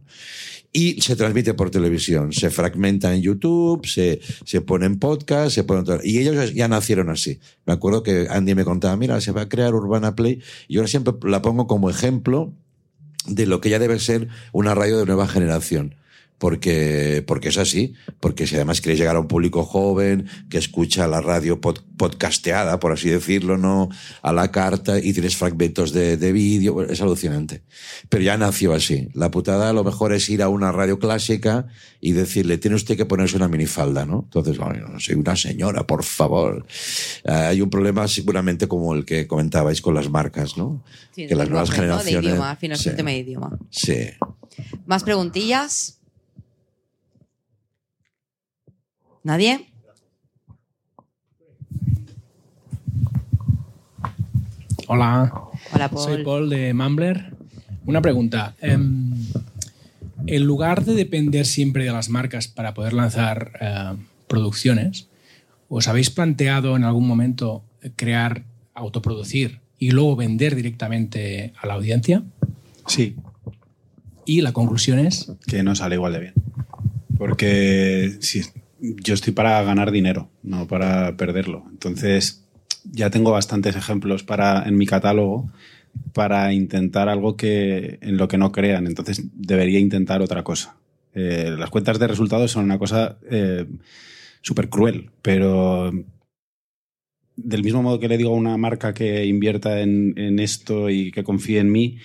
y se transmite por televisión, se fragmenta en YouTube, se, se pone en podcast, se pone todo- y ellos ya nacieron así. Me acuerdo que Andy me contaba, mira, se va a crear Urbana Play, y ahora siempre la pongo como ejemplo de lo que ya debe ser una radio de nueva generación. Porque, porque es así, porque si además quieres llegar a un público joven que escucha la radio pod- podcasteada, por así decirlo, no a la carta y tienes fragmentos de, de vídeo, bueno, es alucinante. Pero ya nació así. La putada a lo mejor es ir a una radio clásica y decirle, tiene usted que ponerse una minifalda, ¿no? Entonces, "Ay, no soy una señora, por favor. Eh, hay un problema seguramente como el que comentabais con las marcas, ¿no? Sí, que las nuevas generaciones... De idioma, al final sí, tema de idioma. sí. ¿Más preguntillas? ¿Nadie? Hola, Hola, Paul. soy Paul de Mumbler. Una pregunta. em, en lugar de depender siempre de las marcas para poder lanzar eh, producciones, ¿os habéis planteado en algún momento crear, autoproducir y luego vender directamente a la audiencia? Sí, Y la conclusión es, que no sale igual de bien. Porque sí, yo estoy para ganar dinero, no para perderlo. Entonces, ya tengo bastantes ejemplos para, en mi catálogo para intentar algo que, en lo que no crean. Entonces, debería intentar otra cosa. Eh, las cuentas de resultados son una cosa eh, súper cruel, pero del mismo modo que le digo a una marca que invierta en, en esto y que confíe en mí,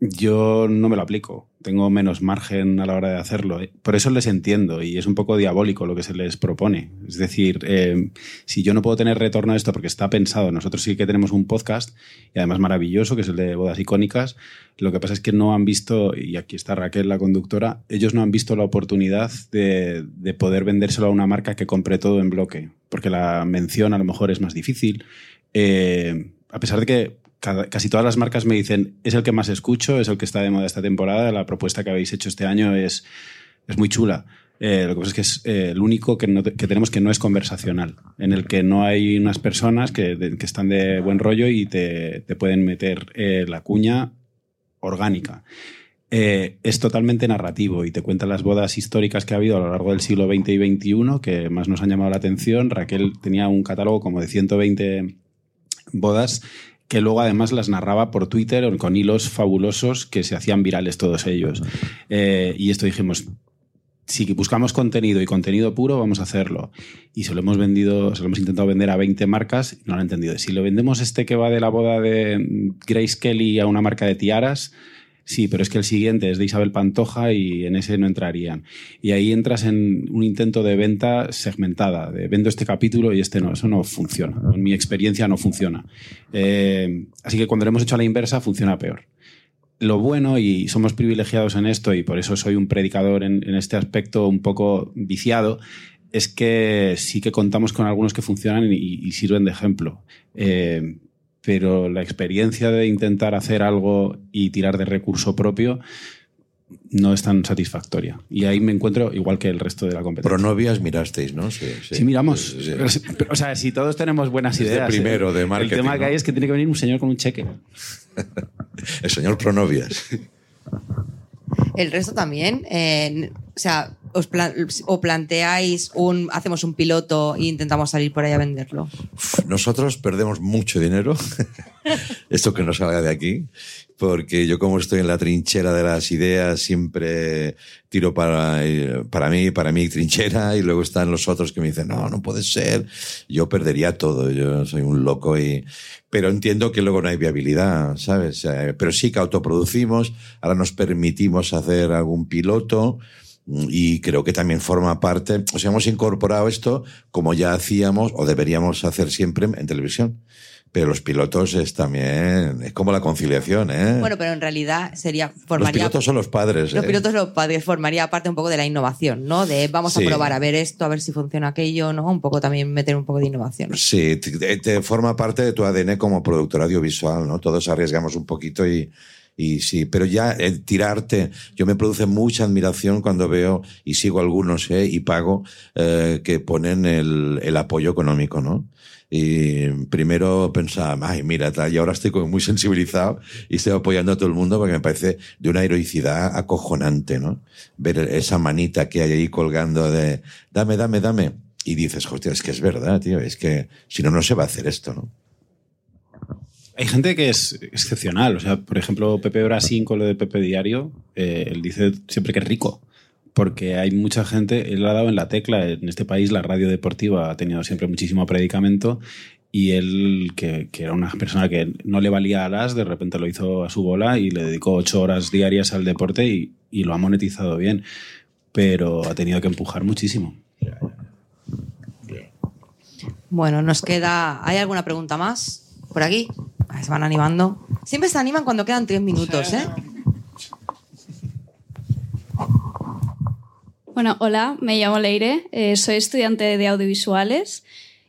yo no me lo aplico. Tengo menos margen a la hora de hacerlo. Por eso les entiendo y es un poco diabólico lo que se les propone. Es decir, eh, si yo no puedo tener retorno a esto porque está pensado, nosotros sí que tenemos un podcast y además maravilloso, que es el de bodas icónicas. Lo que pasa es que no han visto, y aquí está Raquel, la conductora, ellos no han visto la oportunidad de, de poder vendérselo a una marca que compre todo en bloque, porque la mención a lo mejor es más difícil. Eh, a pesar de que casi todas las marcas me dicen, es el que más escucho, es el que está de moda esta temporada, la propuesta que habéis hecho este año es, es muy chula. Eh, lo que pasa es que es eh, el único que, no que tenemos que no es conversacional, en el que no hay unas personas que, que están de buen rollo y te, te pueden meter eh, la cuña orgánica. Es totalmente narrativo y te cuenta las bodas históricas que ha habido a lo largo del siglo XX y XXI que más nos han llamado la atención. Raquel tenía un catálogo como de 120 bodas que luego además las narraba por Twitter con hilos fabulosos que se hacían virales todos ellos. Eh, y esto dijimos, si buscamos contenido y contenido puro, vamos a hacerlo. Y se lo hemos vendido, se lo hemos intentado vender a 20 marcas no lo han entendido. Si lo vendemos este que va de la boda de Grace Kelly a una marca de tiaras, sí, pero es que el siguiente es de Isabel Pantoja y en ese no entrarían. Y ahí entras en un intento de venta segmentada, de vendo este capítulo y este no, eso no funciona. En mi experiencia no funciona. Eh, así que cuando lo hemos hecho a la inversa, funciona peor lo bueno, y somos privilegiados en esto, y por eso soy un predicador en, este aspecto un poco viciado, es que sí que contamos con algunos que funcionan y, y sirven de ejemplo. Eh, pero la experiencia de intentar hacer algo y tirar de recurso propio no es tan satisfactoria. Y ahí me encuentro igual que el resto de la competencia. Pronovias mirasteis, ¿no? Sí, Sí, miramos. Sí, o sea, si todos tenemos buenas Es de ideas. primero, de El marketing, tema que hay es que tiene que venir un señor con un cheque. [laughs] El señor Pronovias. El resto también. eh, o sea, os o planteáis un, hacemos un piloto e intentamos salir por ahí a venderlo. Nosotros perdemos mucho dinero, [laughs] esto que no salga de aquí, porque yo como estoy en la trinchera de las ideas, siempre tiro para, eh, para mí, para mi trinchera, y luego están los otros que me dicen, no, no puede ser, yo perdería todo, yo soy un loco y... Pero entiendo que luego no hay viabilidad, ¿sabes? Eh, Pero sí que autoproducimos, ahora nos permitimos hacer algún piloto, y creo que también forma parte, o sea, hemos incorporado esto como ya hacíamos o deberíamos hacer siempre en televisión. Pero los pilotos es también, es como la conciliación, ¿eh? Bueno, pero en realidad sería los formaría pilotos son los padres. los ¿eh? pilotos los padres formaría parte un poco de la innovación, ¿no? De vamos Sí. a probar a ver esto, a ver si funciona aquello, ¿no? Un poco también meter un poco de innovación. Sí, te, te forma parte de tu ADN como productor audiovisual, ¿no? Todos arriesgamos un poquito y, y sí, pero ya el tirarte, yo me produce mucha admiración cuando veo y sigo algunos, ¿eh? Y pago, eh, que ponen el, el apoyo económico, ¿no? Y primero pensaba, ay, mira, tal, y ahora estoy como muy sensibilizado y estoy apoyando a todo el mundo porque me parece de una heroicidad acojonante, ¿no? Ver esa manita que hay ahí colgando de, dame, dame, dame. Y dices, hostia, es que es verdad, tío, es que si no, no se va a hacer esto, ¿no? Hay gente que es excepcional. O sea, por ejemplo, Pepe Brasín con lo de Pepe Diario, eh, él dice siempre que es rico. porque hay mucha gente, él ha dado en la tecla, en este país la radio deportiva ha tenido siempre muchísimo predicamento y él, que, era una persona que no le valía a las, de repente lo hizo a su bola y le dedicó ocho horas diarias al deporte y, y lo ha monetizado bien, pero ha tenido que empujar muchísimo. Bueno, nos queda. ¿Hay alguna pregunta más? ¿Por aquí? Se van animando. Siempre se animan cuando quedan tres minutos, ¿eh? Bueno, hola, me llamo Leire, eh, soy estudiante de audiovisuales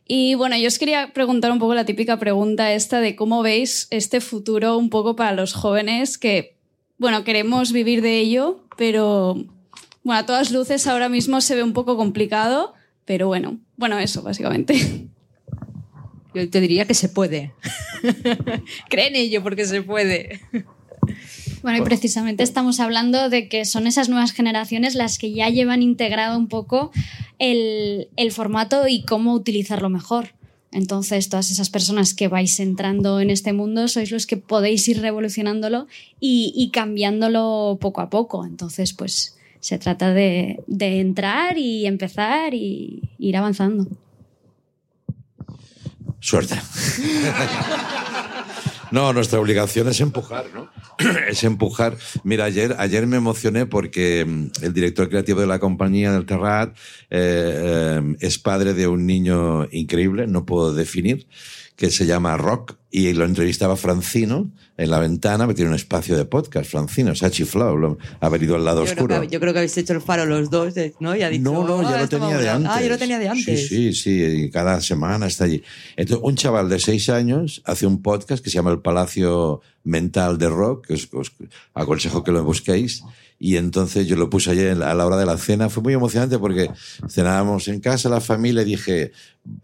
y bueno, yo os quería preguntar un poco la típica pregunta esta de cómo veis este futuro un poco para los jóvenes que, bueno, queremos vivir de ello, pero bueno, a todas luces ahora mismo se ve un poco complicado, pero bueno, bueno, eso básicamente. Yo te diría que se puede. [laughs] Cree en ello porque se puede. Bueno, y precisamente estamos hablando de que son esas nuevas generaciones las que ya llevan integrado un poco el, el formato y cómo utilizarlo mejor. Entonces, todas esas personas que vais entrando en este mundo sois los que podéis ir revolucionándolo y, y cambiándolo poco a poco. Entonces, pues se trata de, de entrar y empezar y ir avanzando. Suerte. No, nuestra obligación es empujar, ¿no? [clears throat] Es empujar. Mira, ayer, ayer me emocioné porque mm, el director creativo de la compañía del Terrat eh, eh, es padre de un niño increíble, no puedo definir, que se llama Rock y lo entrevistaba Francino en la ventana, que tiene un espacio de podcast, Francino, se ha chiflado, ha venido al lado Yo creo, oscuro. que, yo creo que habéis hecho el faro los dos, ¿no? Y ha dicho, No, no, "Ah, ya lo tenía de antes. volar". Ah, yo lo tenía de antes. Sí, sí, sí, y cada semana está allí. Entonces, un chaval de seis años hace un podcast que se llama El Palacio Mental de Rock, que os, os aconsejo que lo busquéis. Y entonces yo lo puse ayer a la hora de la cena. Fue muy emocionante porque cenábamos en casa, la familia, y dije,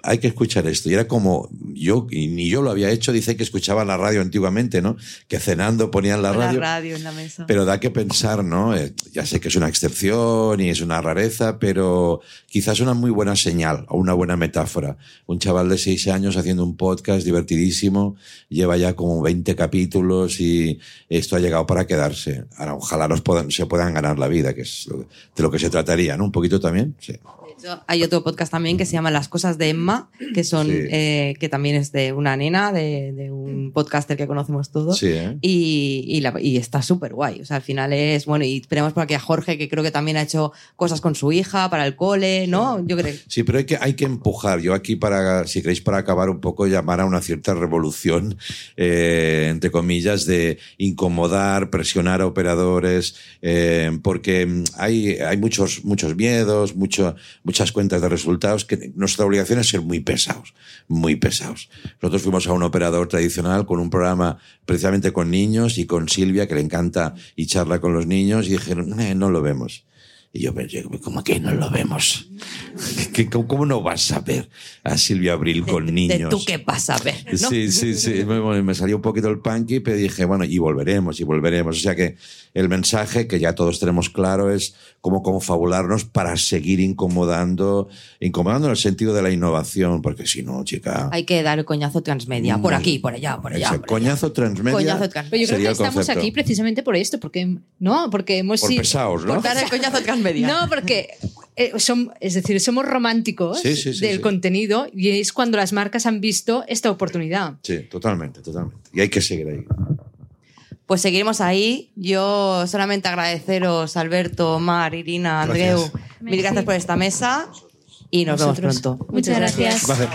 hay que escuchar esto. Y era como, yo, y ni yo lo había hecho, dice que escuchaba la radio antiguamente, ¿no? Que cenando ponían la radio. La radio en la mesa. Pero da que pensar, ¿no? Eh, ya sé que es una excepción y es una rareza, pero quizás una muy buena señal o una buena metáfora. Un chaval de seis años haciendo un podcast divertidísimo, lleva ya como 20 capítulos y esto ha llegado para quedarse. Ahora, ojalá nos puedan, se puedan ganar la vida, que es lo- de lo que se trataría, ¿no? Un poquito también, sí. Hay otro podcast también que se llama Las cosas de Emma, que son Sí. eh, que también es de una nena, de, de un podcaster que conocemos todos. Sí, ¿eh? Y, y, la- y está súper guay. O sea, al final es, bueno, y tenemos por aquí a Jorge, que creo que también ha hecho cosas con su hija para el cole, ¿no? Yo creo. Sí, pero hay que, hay que empujar. Yo aquí, para, si queréis, para acabar un poco, llamar a una cierta revolución, eh, entre comillas, de incomodar, presionar a operadores, eh, porque hay, hay muchos, muchos miedos, mucho, muchas cuentas de resultados, que nuestra obligación es ser muy pesados, muy pesados. Nosotros fuimos a un operador tradicional con un programa precisamente con niños y con Silvia, que le encanta y charla con los niños, y dijeron, "Eh, no lo vemos. Y yo pensé, ¿cómo que no lo vemos? [laughs] ¿Qué- cómo, cómo no vas a ver a Silvia Abril con De niños? tú qué pasa a ver, ¿no? Sí, sí, sí. [laughs] Me, me salió un poquito el punky, pero dije, bueno, y volveremos, y volveremos. O sea que el mensaje que ya todos tenemos claro es cómo confabularnos para seguir incomodando, incomodando en el sentido de la innovación, porque si no, chica. Hay que dar el coñazo transmedia, por aquí, por allá, por allá. Por allá. Coñazo transmedia. Coñazo transmedia. Pero yo creo que estamos concepto. aquí precisamente por esto, porque no, porque hemos Por sido- pesados, ¿no? Por dar el coñazo transmedia. [laughs] No, porque eh, es decir, somos románticos Sí, sí, sí, del sí. contenido y es cuando las marcas han visto esta oportunidad. Sí, totalmente, totalmente. Y hay que seguir ahí. Pues seguiremos ahí. Yo solamente agradeceros, Alberto, Mar, Irina, Andreu. Gracias. Mil gracias por esta mesa y nos vemos pronto. Muchas gracias. Gracias.